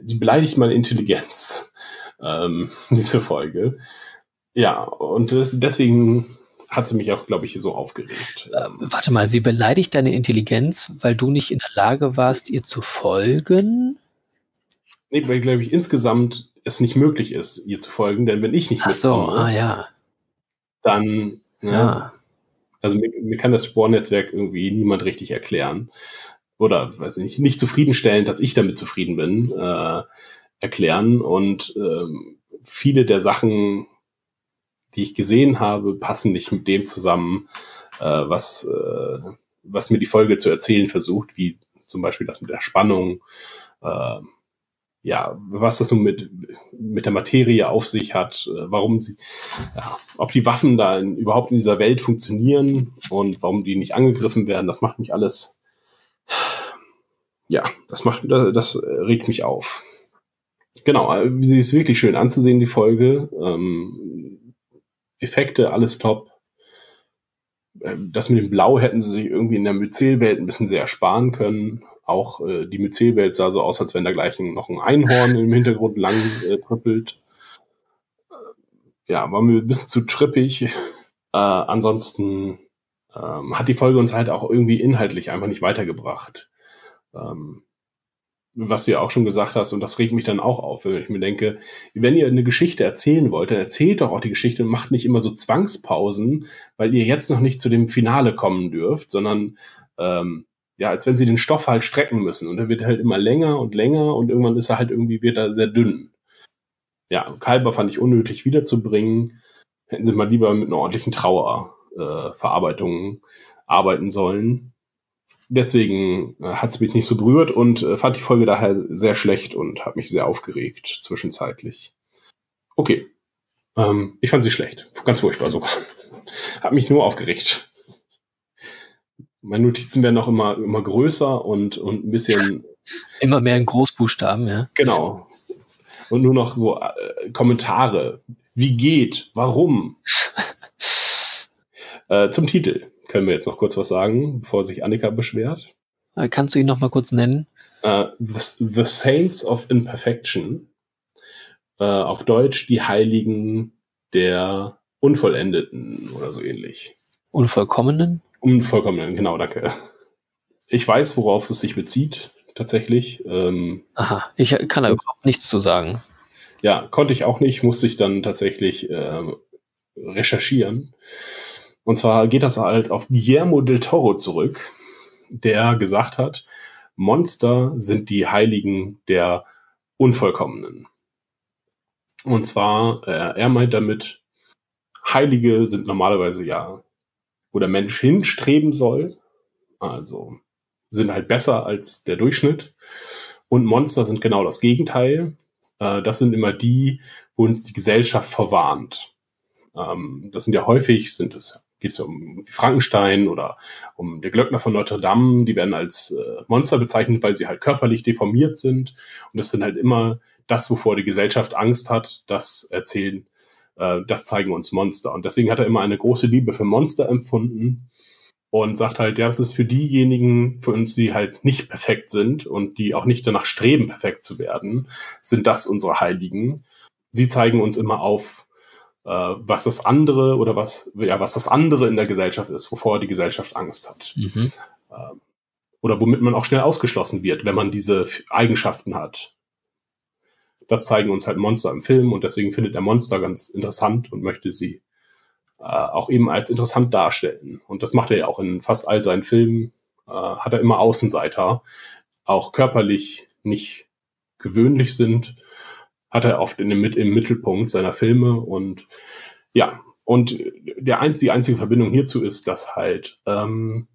die beleidigt meine Intelligenz, ähm, diese Folge. Ja, und deswegen hat sie mich auch, glaube ich, so aufgeregt. Ähm, warte mal, sie beleidigt deine Intelligenz, weil du nicht in der Lage warst, ihr zu folgen? Nee, weil, glaube ich, insgesamt es nicht möglich ist, ihr zu folgen, denn wenn ich nicht Ach so, ah ja. dann, ne, ja. also mir, mir kann das Spornetzwerk irgendwie niemand richtig erklären oder weiß nicht, nicht zufriedenstellend, dass ich damit zufrieden bin, äh, erklären. Und ähm, viele der Sachen, die ich gesehen habe, passen nicht mit dem zusammen, äh, was, äh, was mir die Folge zu erzählen versucht, wie zum Beispiel das mit der Spannung, äh, ja, was das nun mit, mit der Materie auf sich hat, äh, warum sie, ja, ob die Waffen da in, überhaupt in dieser Welt funktionieren und warum die nicht angegriffen werden, das macht mich alles ja, das macht, das regt mich auf. Genau, äh, sie ist wirklich schön anzusehen, die Folge. Ähm, Effekte, alles top. Ähm, das mit dem Blau hätten sie sich irgendwie in der Myzel-Welt ein bisschen sehr sparen können. Auch äh, die Myzel-Welt sah so aus, als wenn da gleich noch ein Einhorn im Hintergrund lang äh, trippelt. Äh, ja, war mir ein bisschen zu trippig. Äh, ansonsten ähm, hat die Folge uns halt auch irgendwie inhaltlich einfach nicht weitergebracht. Ähm, was du ja auch schon gesagt hast, und das regt mich dann auch auf, wenn ich mir denke, wenn ihr eine Geschichte erzählen wollt, dann erzählt doch auch die Geschichte und macht nicht immer so Zwangspausen, weil ihr jetzt noch nicht zu dem Finale kommen dürft, sondern ähm, ja, als wenn sie den Stoff halt strecken müssen. Und er wird halt immer länger und länger und irgendwann ist er halt irgendwie wieder sehr dünn. Ja, Kalber fand ich unnötig wiederzubringen. Hätten sie mal lieber mit einer ordentlichen Trauerverarbeitung äh, arbeiten sollen deswegen äh, hat es mich nicht so berührt und äh, fand die Folge daher sehr schlecht und hat mich sehr aufgeregt zwischenzeitlich. Okay. Ähm, ich fand sie schlecht. Ganz furchtbar sogar. hat mich nur aufgeregt. Meine Notizen werden auch immer, immer größer und, und ein bisschen. Immer mehr in Großbuchstaben, ja. Genau. Und nur noch so äh, Kommentare. Wie geht? Warum? äh, zum Titel können wir jetzt noch kurz was sagen, bevor sich Annika beschwert. Äh, kannst du ihn noch mal kurz nennen? Uh, the, the, Saints of Imperfection. Uh, auf Deutsch die Heiligen der Unvollendeten oder so ähnlich. Unvollkommenen? Unvollkommenen, genau, danke. Ich weiß, worauf es sich bezieht, tatsächlich. Ähm, Aha, ich kann da überhaupt nichts zu sagen. Ja, konnte ich auch nicht, musste ich dann tatsächlich äh, recherchieren. Und zwar geht das halt auf Guillermo del Toro zurück, der gesagt hat, Monster sind die Heiligen der Unvollkommenen. Und zwar, äh, er meint damit, Heilige sind normalerweise ja, wo der Mensch hinstreben soll, also sind halt besser als der Durchschnitt. Und Monster sind genau das Gegenteil. Äh, das sind immer die, wo uns die Gesellschaft verwarnt. Ähm, das sind ja häufig, sind es geht es um Frankenstein oder um der Glöckner von Notre Dame. Die werden als äh, Monster bezeichnet, weil sie halt körperlich deformiert sind. Und das sind halt immer das, wovor die Gesellschaft Angst hat, das erzählen, äh, das zeigen uns Monster. Und deswegen hat er immer eine große Liebe für Monster empfunden und sagt halt, ja, es ist für diejenigen, für uns, die halt nicht perfekt sind und die auch nicht danach streben, perfekt zu werden, sind das unsere Heiligen. Sie zeigen uns immer auf, was das andere oder was, ja, was das andere in der Gesellschaft ist, wovor die Gesellschaft Angst hat. Mhm. Ähm, oder womit man auch schnell ausgeschlossen wird, wenn man diese Eigenschaften hat. Das zeigen uns halt Monster im Film und deswegen findet er Monster ganz interessant und möchte sie äh, auch eben als interessant darstellen. Und das macht er ja auch in fast all seinen Filmen, äh, hat er immer Außenseiter, auch körperlich nicht gewöhnlich sind hat er oft in dem, im Mittelpunkt seiner Filme und ja, und der einzige, die einzige Verbindung hierzu ist, dass halt ähm,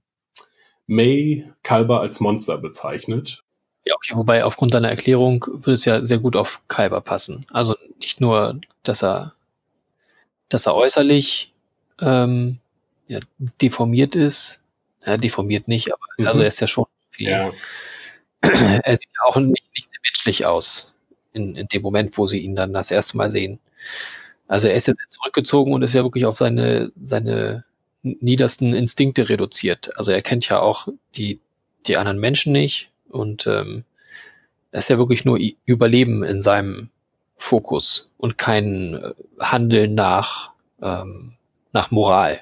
May Kalber als Monster bezeichnet. Ja, okay, wobei aufgrund deiner Erklärung würde es ja sehr gut auf Kalber passen. Also nicht nur, dass er, dass er äußerlich ähm, ja, deformiert ist. Ja, deformiert nicht, aber mhm. also er ist ja schon viel. Ja. er sieht ja auch nicht, nicht sehr menschlich aus in, in dem Moment, wo sie ihn dann das erste Mal sehen. Also er ist jetzt zurückgezogen und ist ja wirklich auf seine, seine niedersten Instinkte reduziert. Also er kennt ja auch die, die anderen Menschen nicht und ähm, er ist ja wirklich nur Überleben in seinem Fokus und kein äh, Handeln nach, ähm, nach Moral.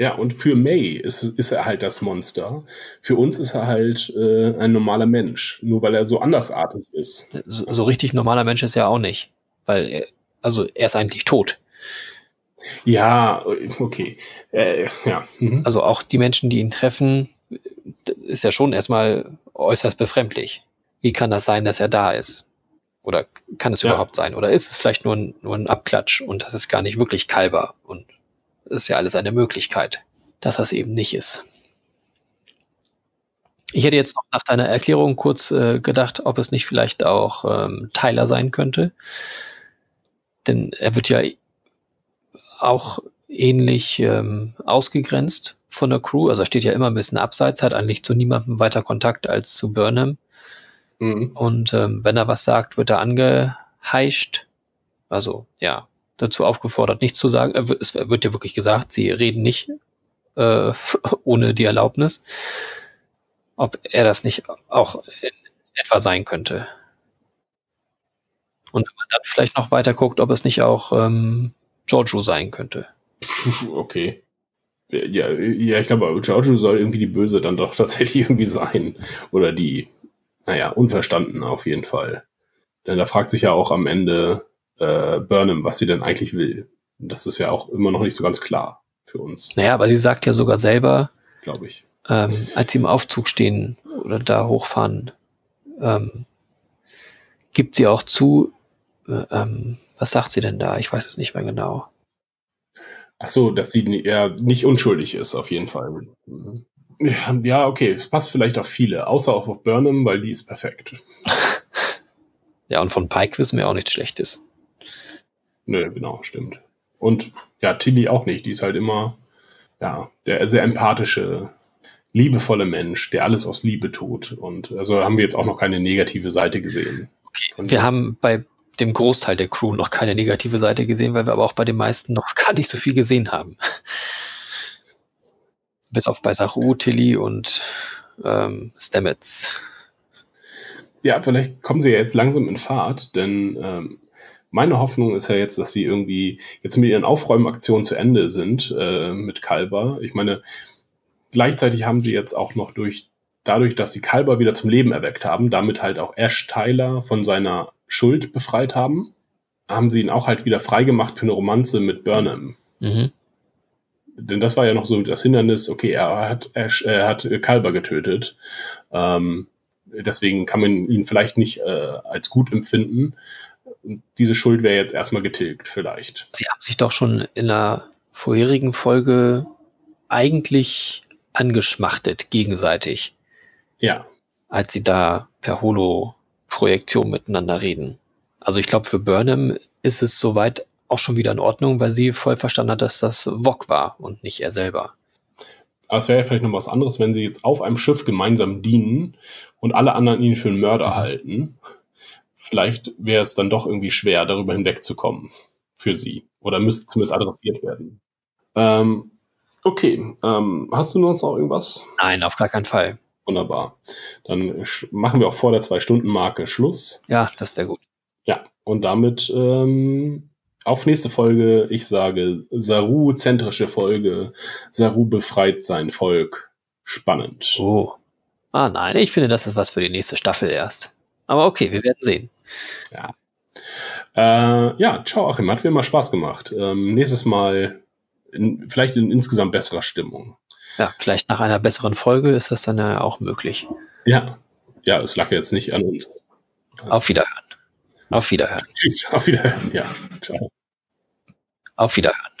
Ja, und für May ist, ist er halt das Monster. Für uns ist er halt äh, ein normaler Mensch, nur weil er so andersartig ist. So, so richtig normaler Mensch ist er auch nicht, weil er, also er ist eigentlich tot. Ja, okay. Äh, ja. Mhm. Also auch die Menschen, die ihn treffen, ist ja schon erstmal äußerst befremdlich. Wie kann das sein, dass er da ist? Oder kann es ja. überhaupt sein? Oder ist es vielleicht nur ein, nur ein Abklatsch und das ist gar nicht wirklich Kalber und ist ja alles eine Möglichkeit, dass das eben nicht ist. Ich hätte jetzt noch nach deiner Erklärung kurz äh, gedacht, ob es nicht vielleicht auch ähm, Tyler sein könnte. Denn er wird ja auch ähnlich ähm, ausgegrenzt von der Crew. Also er steht ja immer ein bisschen abseits, hat eigentlich zu niemandem weiter Kontakt als zu Burnham. Mhm. Und ähm, wenn er was sagt, wird er angeheischt. Also ja, dazu aufgefordert, nichts zu sagen. Es wird ja wirklich gesagt, sie reden nicht äh, ohne die Erlaubnis. Ob er das nicht auch in etwa sein könnte. Und wenn man dann vielleicht noch weiter guckt, ob es nicht auch ähm, Giorgio sein könnte. Okay. Ja, ja, ich glaube, Giorgio soll irgendwie die Böse dann doch tatsächlich irgendwie sein. Oder die, naja, unverstanden auf jeden Fall. Denn da fragt sich ja auch am Ende äh, Burnham, was sie denn eigentlich will. Und das ist ja auch immer noch nicht so ganz klar für uns. Naja, aber sie sagt ja sogar selber, glaube ich, ähm, als sie im Aufzug stehen oder da hochfahren, ähm, gibt sie auch zu, äh, ähm, was sagt sie denn da? Ich weiß es nicht mehr genau. Ach so, dass sie ja nicht unschuldig ist, auf jeden Fall. Ja, okay, es passt vielleicht auf viele, außer auch auf Burnham, weil die ist perfekt. ja, und von Pike wissen wir auch nichts Schlechtes. Nö, genau, stimmt. Und ja, Tilly auch nicht. Die ist halt immer, ja, der sehr empathische, liebevolle Mensch, der alles aus Liebe tut. Und also haben wir jetzt auch noch keine negative Seite gesehen. Okay. Wir haben bei dem Großteil der Crew noch keine negative Seite gesehen, weil wir aber auch bei den meisten noch gar nicht so viel gesehen haben. Bis auf bei Saru, Tilly und ähm, Stamets. Ja, vielleicht kommen sie ja jetzt langsam in Fahrt, denn ähm, meine Hoffnung ist ja jetzt, dass sie irgendwie jetzt mit ihren Aufräumaktionen zu Ende sind äh, mit Kalber. Ich meine, gleichzeitig haben sie jetzt auch noch durch dadurch, dass sie Kalber wieder zum Leben erweckt haben, damit halt auch Ash Tyler von seiner Schuld befreit haben, haben sie ihn auch halt wieder freigemacht für eine Romanze mit Burnham. Mhm. Denn das war ja noch so das Hindernis, okay, er hat, er, er hat Kalber getötet. Ähm, deswegen kann man ihn vielleicht nicht äh, als gut empfinden. Diese Schuld wäre jetzt erstmal getilgt, vielleicht. Sie haben sich doch schon in der vorherigen Folge eigentlich angeschmachtet, gegenseitig. Ja. Als sie da per Holo Projektion miteinander reden. Also ich glaube, für Burnham ist es soweit auch schon wieder in Ordnung, weil sie voll verstanden hat, dass das Wok war und nicht er selber. Aber es wäre ja vielleicht noch was anderes, wenn sie jetzt auf einem Schiff gemeinsam dienen und alle anderen ihn für einen Mörder halten. Vielleicht wäre es dann doch irgendwie schwer, darüber hinwegzukommen für sie. Oder müsste zumindest adressiert werden. Ähm, okay, ähm, hast du noch irgendwas? Nein, auf gar keinen Fall. Wunderbar. Dann machen wir auch vor der Zwei-Stunden-Marke Schluss. Ja, das wäre gut. Ja, und damit ähm, auf nächste Folge. Ich sage Saru-zentrische Folge. Saru befreit sein Volk. Spannend. Oh. Ah, nein, ich finde, das ist was für die nächste Staffel erst. Aber okay, wir werden sehen. Ja. Äh, ja, ciao Achim, hat mir immer Spaß gemacht. Ähm, nächstes Mal in, vielleicht in insgesamt besserer Stimmung. Ja, vielleicht nach einer besseren Folge ist das dann ja auch möglich. Ja, ja, es lag jetzt nicht an uns. Auf Wiederhören. Auf Wiederhören. Tschüss, auf Wiederhören, ja. Ciao. Auf Wiederhören.